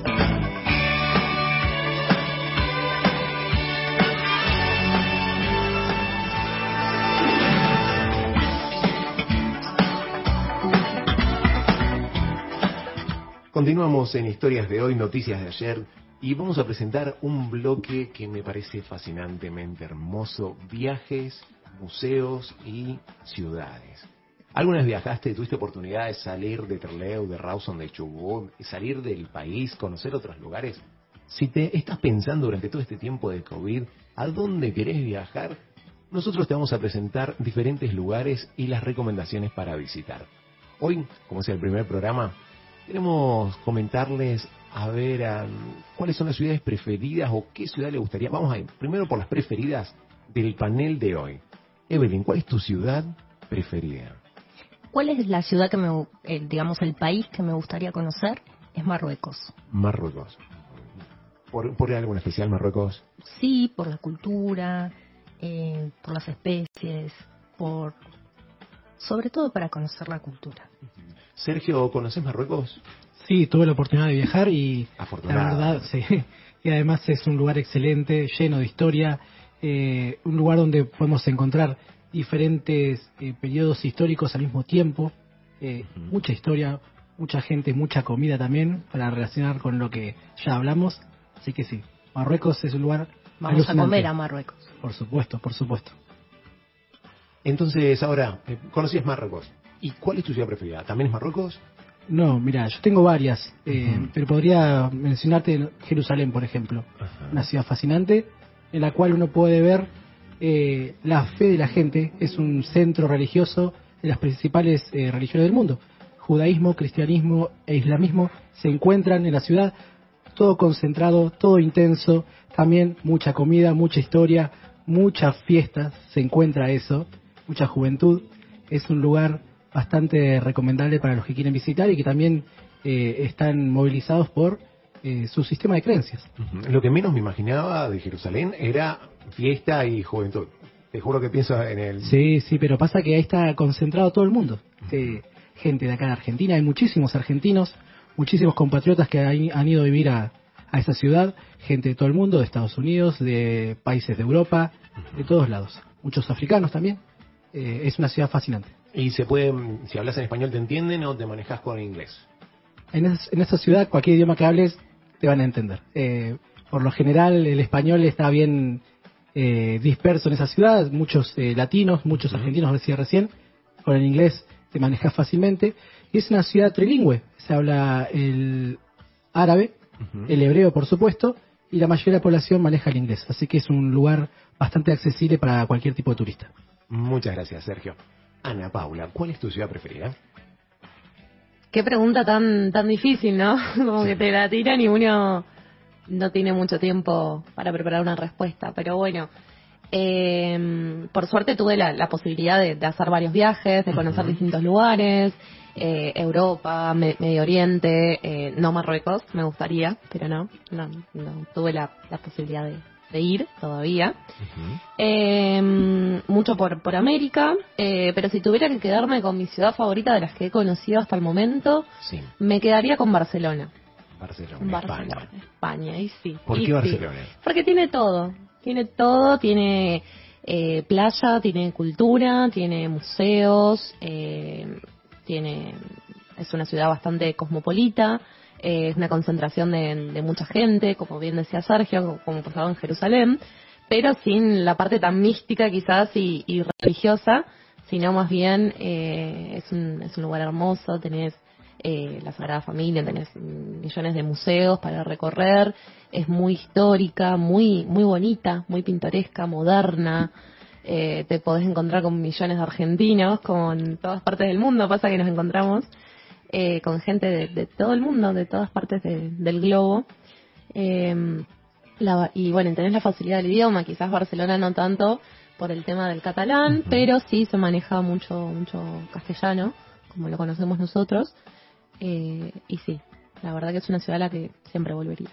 Continuamos en Historias de hoy, Noticias de ayer, y vamos a presentar un bloque que me parece fascinantemente hermoso, viajes, museos y ciudades. ¿Alguna vez viajaste, tuviste oportunidad de salir de Trelew, de Rawson, de Chubut, salir del país, conocer otros lugares? Si te estás pensando durante todo este tiempo de COVID, ¿a dónde querés viajar? Nosotros te vamos a presentar diferentes lugares y las recomendaciones para visitar. Hoy, como es el primer programa, queremos comentarles a ver am, cuáles son las ciudades preferidas o qué ciudad le gustaría. Vamos a ir primero por las preferidas del panel de hoy. Evelyn, ¿cuál es tu ciudad preferida? ¿Cuál es la ciudad que me, eh, digamos, el país que me gustaría conocer? Es Marruecos. Marruecos. ¿Por, por algo en especial Marruecos? Sí, por la cultura, eh, por las especies, por... Sobre todo para conocer la cultura. Sergio, ¿conoces Marruecos? Sí, tuve la oportunidad de viajar y la verdad, *laughs* sí. Y además es un lugar excelente, lleno de historia, eh, un lugar donde podemos encontrar diferentes eh, periodos históricos al mismo tiempo, eh, mucha historia, mucha gente, mucha comida también para relacionar con lo que ya hablamos. Así que sí, Marruecos es un lugar Vamos a comer a Marruecos. Por supuesto, por supuesto. Entonces, ahora, eh, conocías Marruecos. ¿Y cuál es tu ciudad preferida? ¿También es Marruecos? No, mira, yo tengo varias, eh, pero podría mencionarte Jerusalén, por ejemplo. Una ciudad fascinante en la cual uno puede ver eh, la fe de la gente. Es un centro religioso de las principales eh, religiones del mundo. Judaísmo, cristianismo e islamismo se encuentran en la ciudad, todo concentrado, todo intenso, también mucha comida, mucha historia, muchas fiestas, se encuentra eso, mucha juventud. Es un lugar bastante recomendable para los que quieren visitar y que también eh, están movilizados por eh, su sistema de creencias. Lo que menos me imaginaba de Jerusalén era fiesta y juventud. Te juro que pienso en el... Sí, sí, pero pasa que ahí está concentrado todo el mundo. Eh, gente de acá de Argentina, hay muchísimos argentinos, muchísimos compatriotas que han, han ido a vivir a, a esa ciudad, gente de todo el mundo, de Estados Unidos, de países de Europa, de todos lados. Muchos africanos también. Eh, es una ciudad fascinante. Y se puede, si hablas en español, ¿te entienden o te manejas con inglés? En, es- en esta ciudad, cualquier idioma que hables, te van a entender. Eh, por lo general, el español está bien eh, disperso en esa ciudad, muchos eh, latinos, muchos argentinos, decía recién, con el inglés te manejas fácilmente. Y es una ciudad trilingüe, se habla el árabe, el hebreo, por supuesto, y la mayoría de la población maneja el inglés. Así que es un lugar bastante accesible para cualquier tipo de turista. Muchas gracias, Sergio. Ana Paula, ¿cuál es tu ciudad preferida? Qué pregunta tan tan difícil, ¿no? *laughs* Como que te la tiran y uno no tiene mucho tiempo para preparar una respuesta. Pero bueno, eh, por suerte tuve la, la posibilidad de, de hacer varios viajes, de conocer distintos lugares, eh, Europa, Me- Medio Oriente, eh, no Marruecos, me gustaría, pero no, no, no tuve la, la posibilidad de, de ir todavía. Eh, mucho por, por América, eh, pero si tuviera que quedarme con mi ciudad favorita de las que he conocido hasta el momento, Sí, me quedaría con Barcelona. Barcelona, Barcelona, España. España, y sí. ¿Por y qué sí. Barcelona? Porque tiene todo, tiene todo, tiene eh, playa, tiene cultura, tiene museos, eh, tiene es una ciudad bastante cosmopolita, eh, es una concentración de, de mucha gente, como bien decía Sergio, como, como pasaba en Jerusalén, pero sin la parte tan mística quizás y, y religiosa, sino más bien eh, es, un, es un lugar hermoso, tenés eh, la Sagrada Familia, tenés millones de museos para recorrer, es muy histórica, muy, muy bonita, muy pintoresca, moderna. Eh, te podés encontrar con millones de argentinos, como en todas partes del mundo, pasa que nos encontramos eh, con gente de, de todo el mundo, de todas partes de- del globo. Eh, la- y bueno, tenés la facilidad del idioma, quizás Barcelona no tanto por el tema del catalán, pero sí se maneja mucho, mucho castellano, como lo conocemos nosotros. Eh, y sí, la verdad que es una ciudad a la que siempre volvería.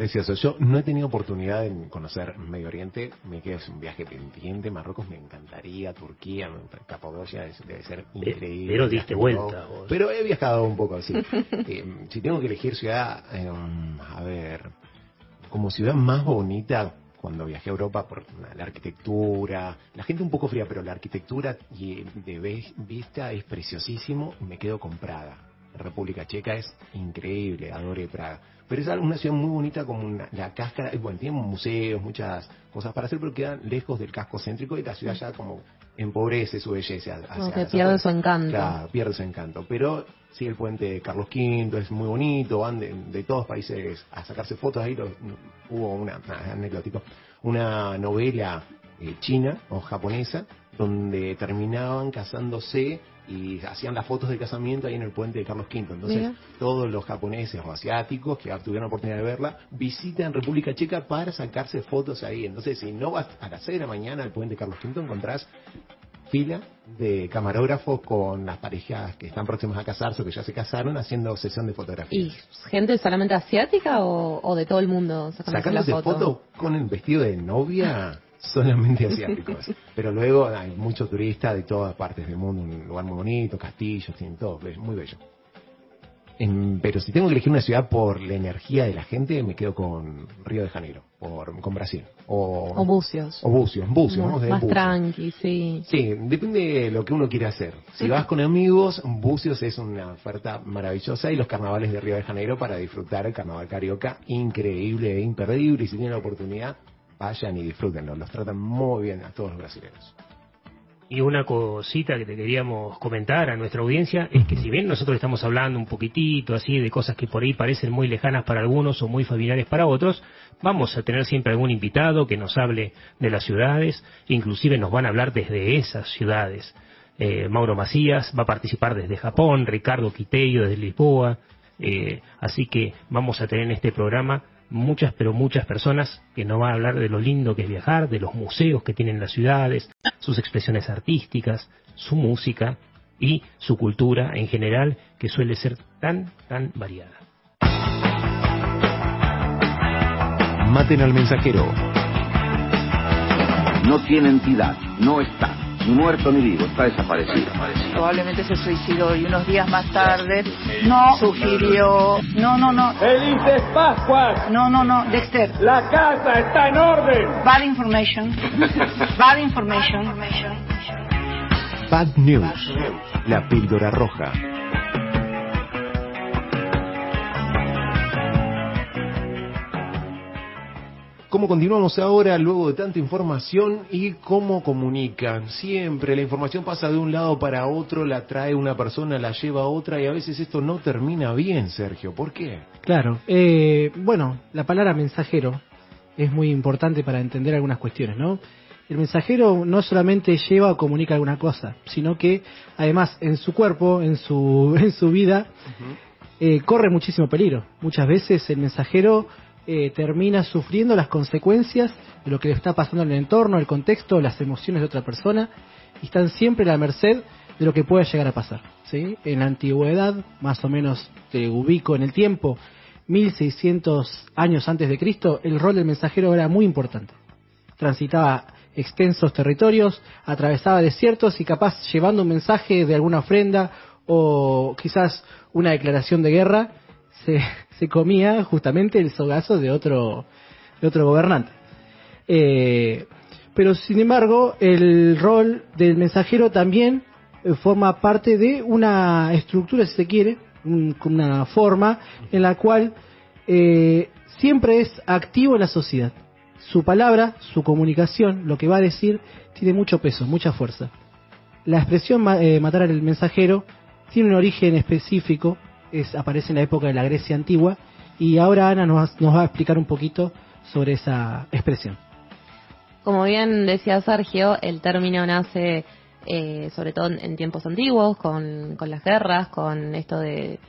Precioso. Yo no he tenido oportunidad de conocer Medio Oriente. Me queda un viaje pendiente. Marruecos me encantaría. Turquía, Capadocia debe ser increíble. pero diste vuelta, vos. Pero he viajado un poco así. *laughs* Eh, si tengo que elegir ciudad, eh, a ver, como ciudad más bonita cuando viajé a Europa por la arquitectura, la gente un poco fría, pero la arquitectura y de vista es preciosísimo. Me quedo con Praga. República Checa es increíble, adoré Praga. Pero es una ciudad muy bonita como una- la cáscara, bueno, tiene museos, muchas cosas para hacer, pero quedan lejos del casco céntrico y la ciudad ya como empobrece su belleza. hacia Como que las pierde su encanto. Claro, pierde su encanto. Pero sí, el puente Carlos V es muy bonito, van de, de todos países a sacarse fotos ahí. hubo una, anecdótico, una novela eh, china o japonesa donde terminaban casándose y hacían las fotos de casamiento ahí en el puente de Carlos V. Entonces, Mira. todos los japoneses o asiáticos que tuvieron la oportunidad de verla visitan República Checa para sacarse fotos ahí. Entonces, si no vas a las 6 de la mañana al puente de Carlos V, encontrás fila de camarógrafos con las parejas que están próximas a casarse o que ya se casaron haciendo sesión de fotografía. ¿Y gente solamente asiática o, o de todo el mundo sacándose Sacándose foto? foto con el vestido de novia solamente asiáticos. *laughs* Pero luego hay muchos turistas de todas partes del mundo, un lugar muy bonito, castillos, tienen todo, muy bello. En- pero si tengo que elegir una ciudad por la energía de la gente, me quedo con Río de Janeiro, por, con Brasil. O, O Bucios. O Bucios, Bucios, de más Bucios. tranqui, sí. Sí, depende de lo que uno quiera hacer. Si vas con amigos, Bucios es una oferta maravillosa y los carnavales de Río de Janeiro para disfrutar el carnaval carioca, increíble e imperdible. Y si tienen la oportunidad, vayan y disfrútenlo. Los tratan muy bien a todos los brasileños. Y una cosita que te queríamos comentar a nuestra audiencia es que si bien nosotros estamos hablando un poquitito así de cosas que por ahí parecen muy lejanas para algunos o muy familiares para otros, vamos a tener siempre algún invitado que nos hable de las ciudades, inclusive nos van a hablar desde esas ciudades. Eh, Mauro Macías va a participar desde Japón, Ricardo Quiteio desde Lisboa, eh, así que vamos a tener en este programa muchas, pero muchas personas que nos van a hablar de lo lindo que es viajar, de los museos que tienen las ciudades, sus expresiones artísticas, su música y su cultura en general, que suele ser tan, tan variada. Maten al mensajero. No tiene entidad, no está, ni muerto ni vivo, está desaparecido. Probablemente se suicidó y unos días más tarde no sugirió. No, no, no. ¡Felices Pascuas! No, no, no. Dexter. ¡La casa está en orden! Bad information. Bad information. Bad News. La píldora roja. ¿Cómo continuamos ahora luego de tanta información y cómo comunican? Siempre la información pasa de un lado para otro, la trae una persona, la lleva a otra y a veces esto no termina bien, Sergio. ¿Por qué? Claro, eh, bueno, la palabra mensajero es muy importante para entender algunas cuestiones, ¿no? El mensajero no solamente lleva o comunica alguna cosa, sino que además en su cuerpo, en su, *laughs* en su vida, eh, corre muchísimo peligro. Muchas veces el mensajero eh, termina sufriendo las consecuencias de lo que le está pasando en el entorno, el contexto, las emociones de otra persona, y están siempre a la merced de lo que pueda llegar a pasar. ¿sí? En la antigüedad, más o menos te ubico en el tiempo, 1600 años antes de Cristo, el rol del mensajero era muy importante. Transitaba extensos territorios, atravesaba desiertos y capaz llevando un mensaje de alguna ofrenda o quizás una declaración de guerra, se, se comía justamente el sogazo de otro, de otro gobernante. Eh, pero sin embargo, el rol del mensajero también eh, forma parte de una estructura, si se quiere, un- una forma en la cual eh, siempre es activo en la sociedad. Su palabra, su comunicación, lo que va a decir, tiene mucho peso, mucha fuerza. La expresión eh, matar al mensajero tiene un origen específico, aparece en la época de la Grecia antigua, y ahora Ana nos, nos va a explicar un poquito sobre esa expresión. Como bien decía Sergio, el término nace eh, sobre todo en tiempos antiguos, con, con las guerras, con esto de,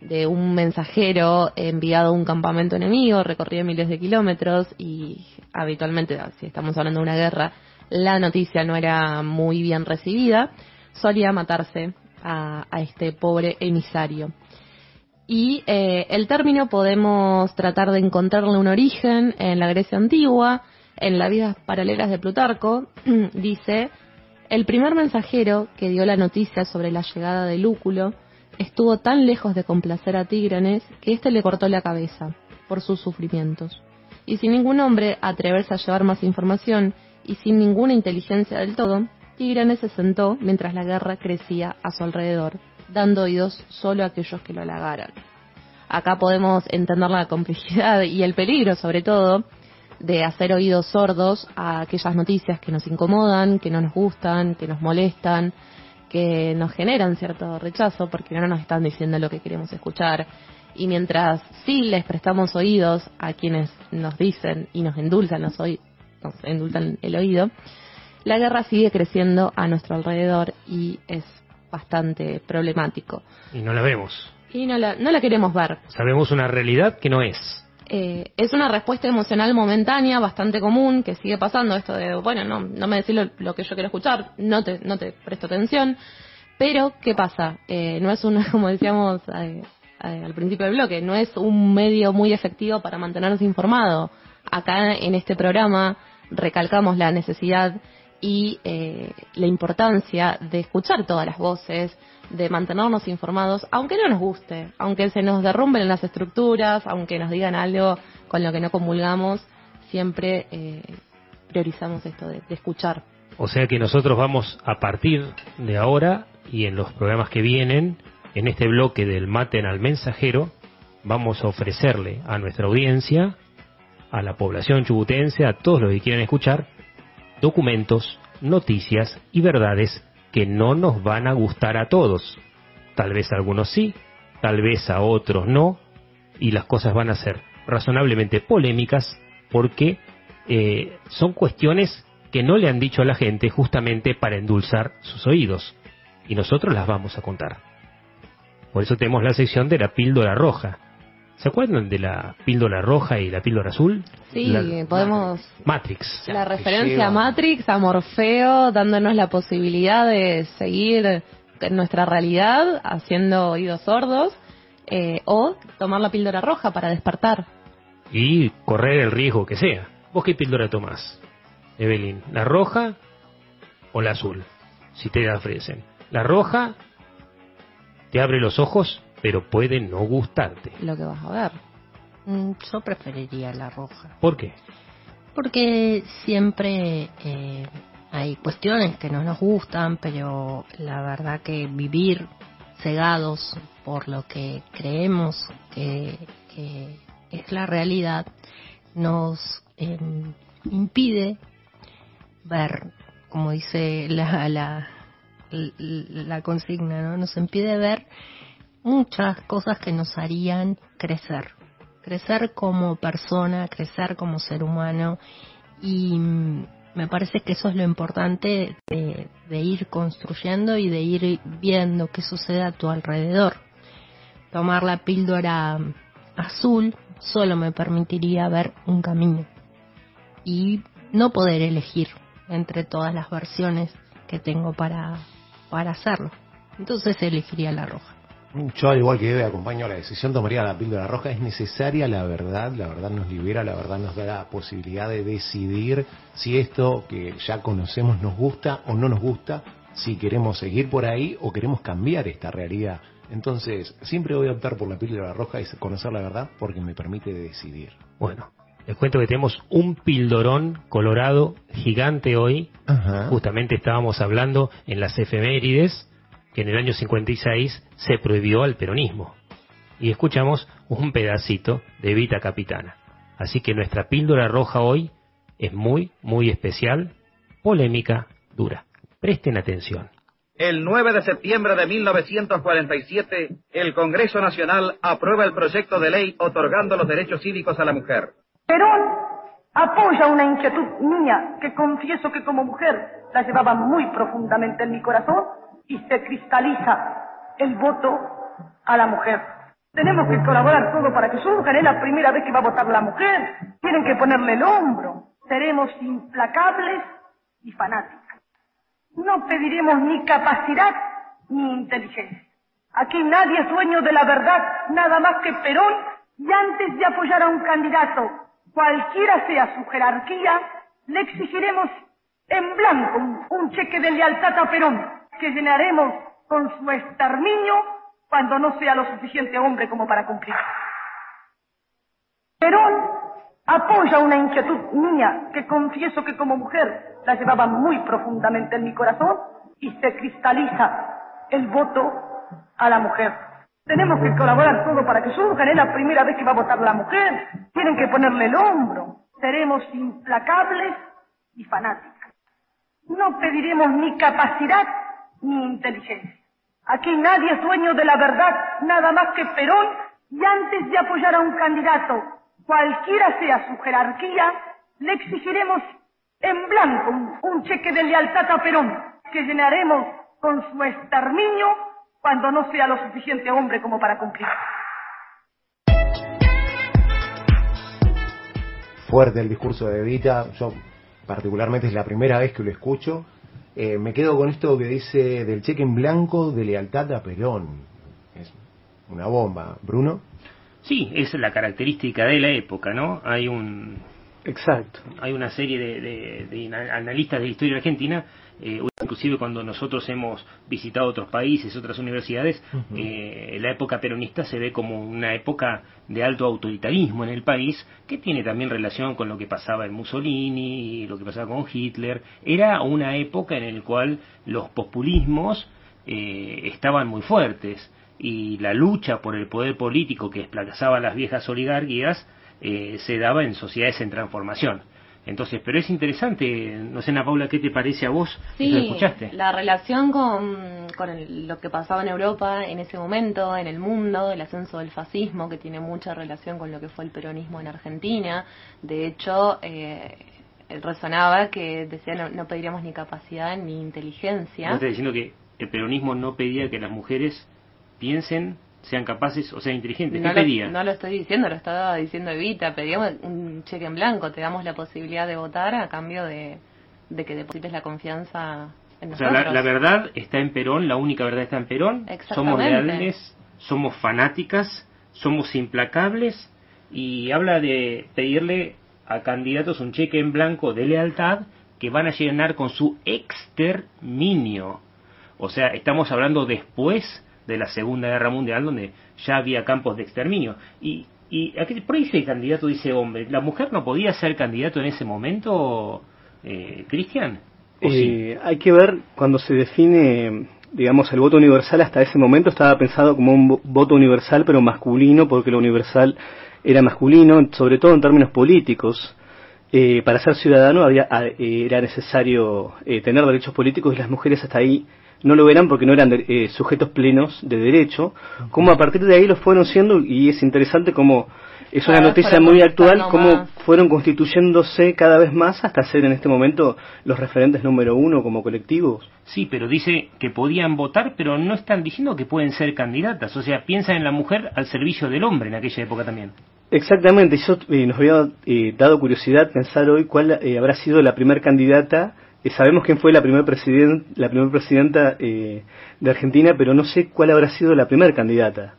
de un mensajero enviado a un campamento enemigo, recorría miles de kilómetros y habitualmente, si estamos hablando de una guerra, la noticia no era muy bien recibida, solía matarse a, a este pobre emisario. Y eh, el término podemos tratar de encontrarle un origen en la Grecia antigua, en las vidas paralelas de Plutarco, *clears throat* dice, el primer mensajero que dio la noticia sobre la llegada de Lúculo estuvo tan lejos de complacer a Tigranes que éste le cortó la cabeza por sus sufrimientos. Y sin ningún hombre atreverse a llevar más información y sin ninguna inteligencia del todo, Tigranes se sentó mientras la guerra crecía a su alrededor, dando oídos solo a aquellos que lo halagaran. Acá podemos entender la complejidad y el peligro, sobre todo, de hacer oídos sordos a aquellas noticias que nos incomodan, que no nos gustan, que nos molestan, que nos generan cierto rechazo porque no nos están diciendo lo que queremos escuchar. Y mientras sí les prestamos oídos a quienes nos dicen y nos endulzan, nos, nos endulzan el oído, la guerra sigue creciendo a nuestro alrededor y es bastante problemático. Y no la vemos. Y no la, no la queremos ver. Sabemos una realidad que no es. Eh, es una respuesta emocional momentánea bastante común que sigue pasando esto de bueno no no me decís lo, que yo quiero escuchar no te no te presto atención pero qué pasa eh, no es una *laughs* como decíamos eh, al principio del bloque no es un medio muy efectivo para mantenerse informado acá en este programa recalcamos la necesidad y la importancia de escuchar todas las voces de mantenernos informados, aunque no nos guste, aunque se nos derrumben las estructuras, aunque nos digan algo con lo que no comulgamos, siempre eh, priorizamos esto de, de escuchar. O sea que nosotros vamos a partir de ahora y en los programas que vienen, en este bloque del Maten al Mensajero, vamos a ofrecerle a nuestra audiencia, a la población chubutense, a todos los que quieran escuchar, documentos, noticias y verdades que no nos van a gustar a todos. Tal vez a algunos sí, tal vez a otros no, y las cosas van a ser razonablemente polémicas porque eh, son cuestiones que no le han dicho a la gente justamente para endulzar sus oídos. Y nosotros las vamos a contar. Por eso tenemos la sección de la píldora roja. ¿Se acuerdan de la píldora roja y la píldora azul? Sí, podemos... Matrix. La referencia a Matrix, a Morfeo, dándonos la posibilidad de seguir en nuestra realidad haciendo oídos sordos, eh, o tomar la píldora roja para despertar. Y correr el riesgo que sea. ¿Vos qué píldora tomás, Evelyn? ¿La roja o la azul? Si te la ofrecen. La roja te abre los ojos pero puede no gustarte. Lo que vas a ver. Mm, yo preferiría la roja. ¿Por qué? Porque siempre eh, hay cuestiones que no nos gustan, pero la verdad que vivir cegados por lo que creemos que, es la realidad nos em, impide ver, como dice la, la, la consigna, ¿no? Nos impide ver muchas cosas que nos harían crecer, crecer como persona, crecer como ser humano y mm, me parece que eso es lo importante de, ir construyendo y de ir viendo qué sucede a tu alrededor. Tomar la píldora azul solo me permitiría ver un camino y no poder elegir entre todas las versiones que tengo para, para hacerlo. Entonces elegiría la roja. Yo, al igual que Eve, acompaño la decisión, tomaría la píldora roja. Es necesaria la verdad, la verdad nos libera, la verdad nos da la posibilidad de decidir si esto que ya conocemos nos gusta o no nos gusta, si queremos seguir por ahí o queremos cambiar esta realidad. Entonces, siempre voy a optar por la píldora roja y conocer la verdad porque me permite decidir. Bueno, les cuento que tenemos un pildorón colorado gigante hoy. Justamente estábamos hablando en las efemérides que en el año 56 se prohibió al peronismo. Y escuchamos un pedacito de Vita Capitana. Así que nuestra píldora roja hoy es muy, muy especial, polémica, dura. Presten atención. El 9 de septiembre de 1947, el Congreso Nacional aprueba el proyecto de ley otorgando los derechos cívicos a la mujer. Perón apoya una inquietud mía que confieso que como mujer la llevaba muy profundamente en mi corazón y se cristaliza el voto a la mujer. Tenemos que colaborar todo para que surja. Es la primera vez que va a votar la mujer. Tienen que ponerle el hombro. Seremos implacables y fanáticos. No pediremos ni capacidad ni inteligencia. Aquí nadie es dueño de la verdad, nada más que Perón, y antes de apoyar a un candidato, cualquiera sea su jerarquía, le exigiremos en blanco un cheque de lealtad a Perón, que llenaremos con su exterminio cuando no sea lo suficiente hombre como para cumplir. Perón apoya una inquietud mía que confieso que como mujer la llevaba muy profundamente en mi corazón y se cristaliza el voto a la mujer. Tenemos que colaborar todo para que surja. Es la primera vez que va a votar la mujer. Tienen que ponerle el hombro. Seremos implacables y fanáticos. No pediremos ni capacidad ni inteligencia. Aquí nadie es dueño de la verdad, nada más que Perón, y antes de apoyar a un candidato, cualquiera sea su jerarquía, le exigiremos en blanco un, cheque de lealtad a Perón, que llenaremos con su exterminio cuando no sea lo suficiente hombre como para cumplir. Fuerte el discurso de Evita, yo particularmente es la primera vez que lo escucho. Eh, me quedo con esto que dice del cheque en blanco de lealtad a Perón. Es una bomba. ¿Bruno? Sí, es la característica de la época, ¿no? Hay un... Exacto. Hay una serie de, de, de analistas de historia argentina eh, inclusive cuando nosotros hemos visitado otros países, otras universidades, eh, la época peronista se ve como una época de alto autoritarismo en el país, que tiene también relación con lo que pasaba en Mussolini, lo que pasaba con Hitler. Era una época en la cual los populismos eh, estaban muy fuertes y la lucha por el poder político que desplazaba a las viejas oligarquías eh, se daba en sociedades en transformación. Entonces, pero es interesante, no sé, Ana Paula, ¿qué te parece a vos? Sí, ¿Lo escuchaste? la relación con, con el- lo que pasaba en Europa en ese momento, en el mundo, el ascenso del fascismo, que tiene mucha relación con lo que fue el peronismo en Argentina. De hecho, eh, resonaba que decía no, no pediríamos ni capacidad ni inteligencia. ¿No estás diciendo que el peronismo no pedía que las mujeres piensen, sean capaces o sean inteligentes? ¿Qué No lo, pedía? no lo estoy diciendo, lo estaba diciendo Evita. Pedíamos un cheque en blanco, te damos la posibilidad de votar a cambio de, de que deposites la confianza en O sea, nosotros. la, la verdad está en Perón, la única verdad está en Perón. Somos leales, somos fanáticas, somos implacables y habla de pedirle a candidatos un cheque en blanco de lealtad que van a llenar con su exterminio. O sea, estamos hablando después de la Segunda Guerra Mundial, donde ya había campos de exterminio. Y, y aquí, por ahí ese candidato dice hombre, ¿la mujer no podía ser candidato en ese momento, eh, Cristian? ¿O sí? Eh, hay que ver cuando se define, digamos, el voto universal. Hasta ese momento estaba pensado como un vo- voto universal, pero masculino, porque lo universal era masculino, sobre todo en términos políticos. Eh, para ser ciudadano había, eh, era necesario eh, tener derechos políticos y las mujeres hasta ahí no lo eran porque no eran de- eh, sujetos plenos de derecho. Como a partir de ahí lo fueron siendo y es interesante como es una noticia muy actual más. fueron constituyéndose cada vez más hasta ser en este momento los referentes número uno como colectivos. Sí, pero dice que podían votar, pero no están diciendo que pueden ser candidatas. O sea, piensa en la mujer al servicio del hombre en aquella época también. Exactamente, yo eh, nos había eh, dado curiosidad pensar hoy cuál eh, habrá sido la primer candidata. Sabemos quién fue la primer president, primer presidenta eh, de Argentina, pero no sé cuál habrá sido la primer candidata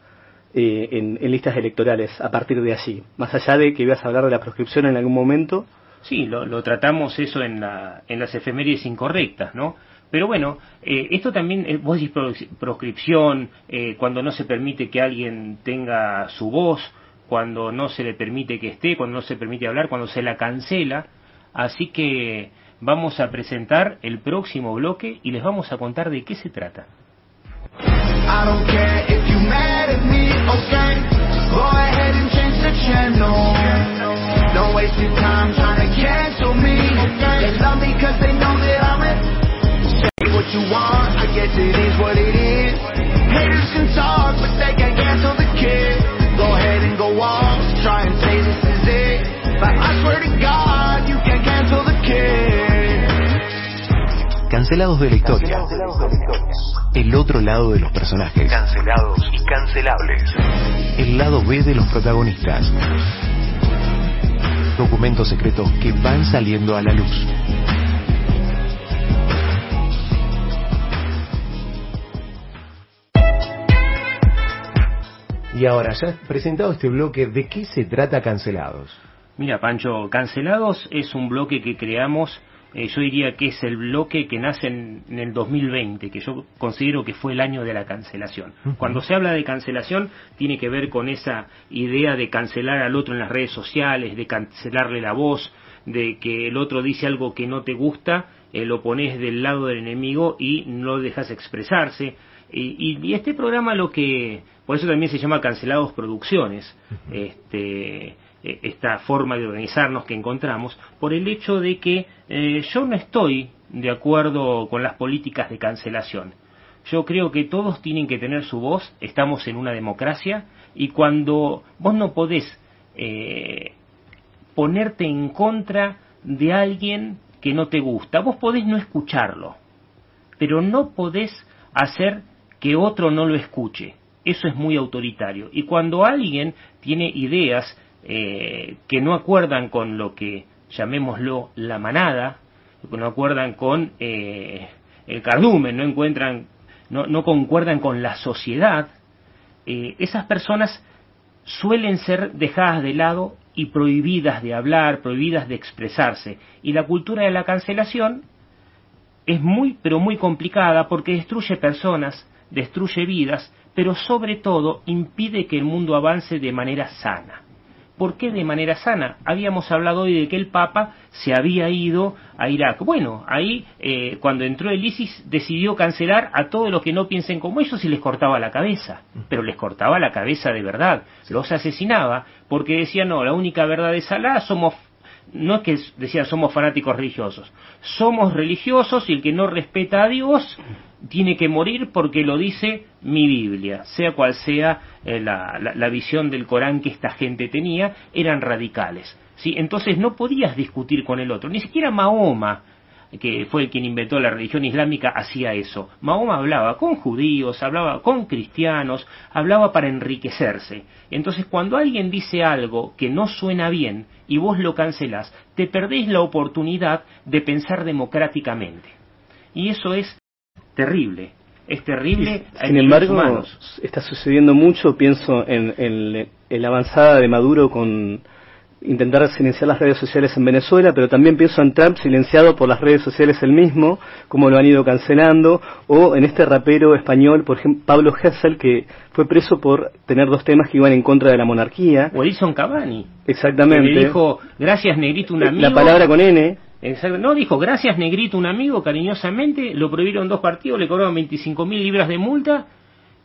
eh, en, en listas electorales a partir de allí. Más allá de que ibas a hablar de la proscripción en algún momento, Sí, lo, lo tratamos eso en, la, en las efemérides incorrectas, ¿no? Pero bueno, eh, esto también, eh, vos decís pros- proscripción, eh, cuando no se permite que alguien tenga su voz, cuando no se le permite que esté, cuando no se permite hablar, cuando se la cancela. Así que vamos a presentar el próximo bloque y les vamos a contar de qué se trata. Cancelados de la historia. El otro lado de los personajes. Cancelados y cancelables. El lado B de los protagonistas. Documentos secretos que van saliendo a la luz. Y ahora, ya presentado este bloque, ¿de qué se trata Cancelados? Mira, Pancho, Cancelados es un bloque que creamos, eh, yo diría que es el bloque que nace en, en, el 2020, que yo considero que fue el año de la cancelación. Cuando se habla de cancelación, tiene que ver con esa idea de cancelar al otro en las redes sociales, de cancelarle la voz, de que el otro dice algo que no te gusta, eh, lo pones del lado del enemigo y no lo dejas expresarse. Y, y, este programa lo que, por eso también se llama Cancelados Producciones, este, esta forma de organizarnos que encontramos, por el hecho de que eh, yo no estoy de acuerdo con las políticas de cancelación. Yo creo que todos tienen que tener su voz, estamos en una democracia, y cuando vos no podés eh, ponerte en contra de alguien que no te gusta, vos podés no escucharlo, pero no podés hacer que otro no lo escuche. Eso es muy autoritario. Y cuando alguien tiene ideas eh, que no acuerdan con lo que llamémoslo la manada, que no acuerdan con eh, el cardumen, no encuentran, no, no concuerdan con la sociedad, eh, esas personas suelen ser dejadas de lado y prohibidas de hablar, prohibidas de expresarse. Y la cultura de la cancelación es muy, pero muy complicada porque destruye personas, destruye vidas, pero sobre todo impide que el mundo avance de manera sana. ¿Por qué de manera sana? Habíamos hablado hoy de que el Papa se había ido a Irak. Bueno, ahí eh, cuando entró el ISIS decidió cancelar a todos los que no piensen como ellos y les cortaba la cabeza. Pero les cortaba la cabeza de verdad. Los asesinaba porque decía, no, la única verdad es Alá, somos no es que decían somos fanáticos religiosos, somos religiosos y el que no respeta a Dios tiene que morir porque lo dice mi Biblia, sea cual sea eh, la, la, la, visión del Corán que esta gente tenía, eran radicales. ¿sí? Entonces no podías discutir con el otro, ni siquiera Mahoma, que fue quien inventó la religión islámica, hacía eso. Mahoma hablaba con judíos, hablaba con cristianos, hablaba para enriquecerse. Entonces cuando alguien dice algo que no suena bien y vos lo cancelás, te perdés la oportunidad de pensar democráticamente. Y eso es terrible. Es terrible. Sin embargo, está sucediendo mucho, pienso en, en, en, la avanzada de Maduro con intentar silenciar las redes sociales en Venezuela, pero también pienso en Trump silenciado por las redes sociales él mismo, como lo han ido cancelando, o en este rapero español, por ejemplo, Pablo Hessel, que fue preso por tener dos temas que iban en contra de la monarquía. O Edison Cavani. Exactamente. Que le dijo, gracias negrito un amigo. La palabra con N. Exacto. No, dijo, gracias negrito un amigo, cariñosamente, lo prohibieron dos partidos, le cobraron 25 mil libras de multa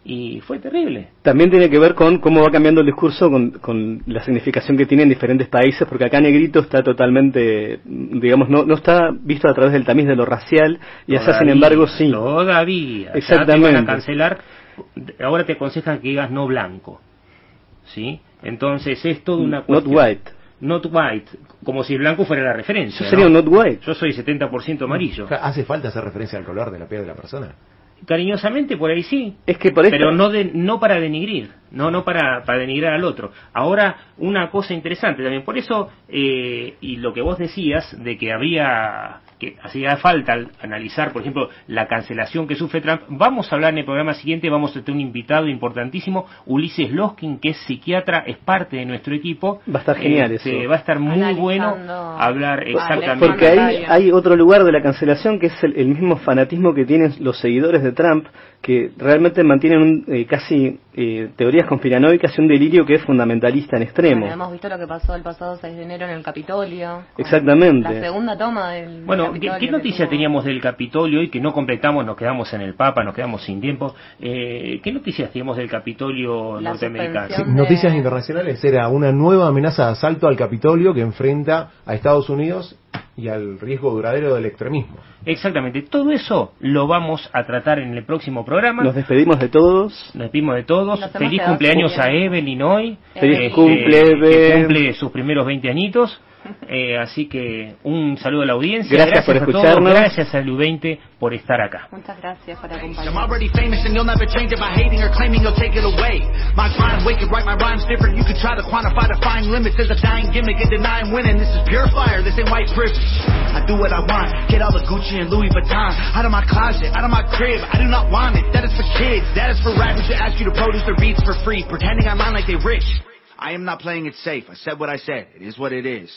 y fue terrible. También tiene que ver con cómo va cambiando el discurso, con, con, la significación que tiene en diferentes países, porque acá Negrito está totalmente, digamos, no, no está visto a través del tamiz de lo racial, y allá, sin embargo, sí. Todavía. Exactamente. Te van a cancelar, ahora te aconsejan que digas no blanco. ¿Sí? Entonces es toda una cuestión. Not white. Not white, como si el blanco fuera la referencia. Eso sería ¿no? un not white. Yo soy 70% amarillo. ¿Hace falta hacer referencia al color de la piel de la persona? cariñosamente por ahí sí es que por pero no de, no para denigrir no no para, para denigrar al otro ahora una cosa interesante también por eso eh, y lo que vos decías de que había que hacía falta analizar, por ejemplo, la cancelación que sufre Trump. Vamos a hablar en el programa siguiente, vamos a tener un invitado importantísimo, Ulises Loskin, que es psiquiatra, es parte de nuestro equipo. Va a estar genial este, eso. Va a estar muy Analizando bueno hablar exactamente. Porque ahí hay otro lugar de la cancelación que es el, el mismo fanatismo que tienen los seguidores de Trump, que realmente mantienen un, eh, casi eh, teorías conspiranoicas y un delirio que es fundamentalista en extremo. Bueno, hemos visto lo que pasó el pasado 6 de enero en el Capitolio. Exactamente. La segunda toma del. Bueno, del ¿qué, Capitolio qué noticia tuvo... teníamos del Capitolio y que no completamos, nos quedamos en el Papa, nos quedamos sin tiempo? Eh, ¿Qué noticias teníamos del Capitolio La norteamericano? Noticias internacionales era una nueva amenaza de asalto al Capitolio que enfrenta a Estados Unidos y al riesgo duradero del extremismo. Exactamente, todo eso lo vamos a tratar en el próximo programa. Nos despedimos de todos. Nos despedimos de todos. Nos Feliz cumpleaños a. Evelyn hoy. Feliz Evelyn. cumple, que Eve. cumple sus primeros 20 añitos. Eh, así que un saludo a la audiencia. Gracias, por escucharnos. Gracias a LU20 por estar acá. Muchas gracias por acompañarnos. I am not playing it safe. I said what I said. It is what it is.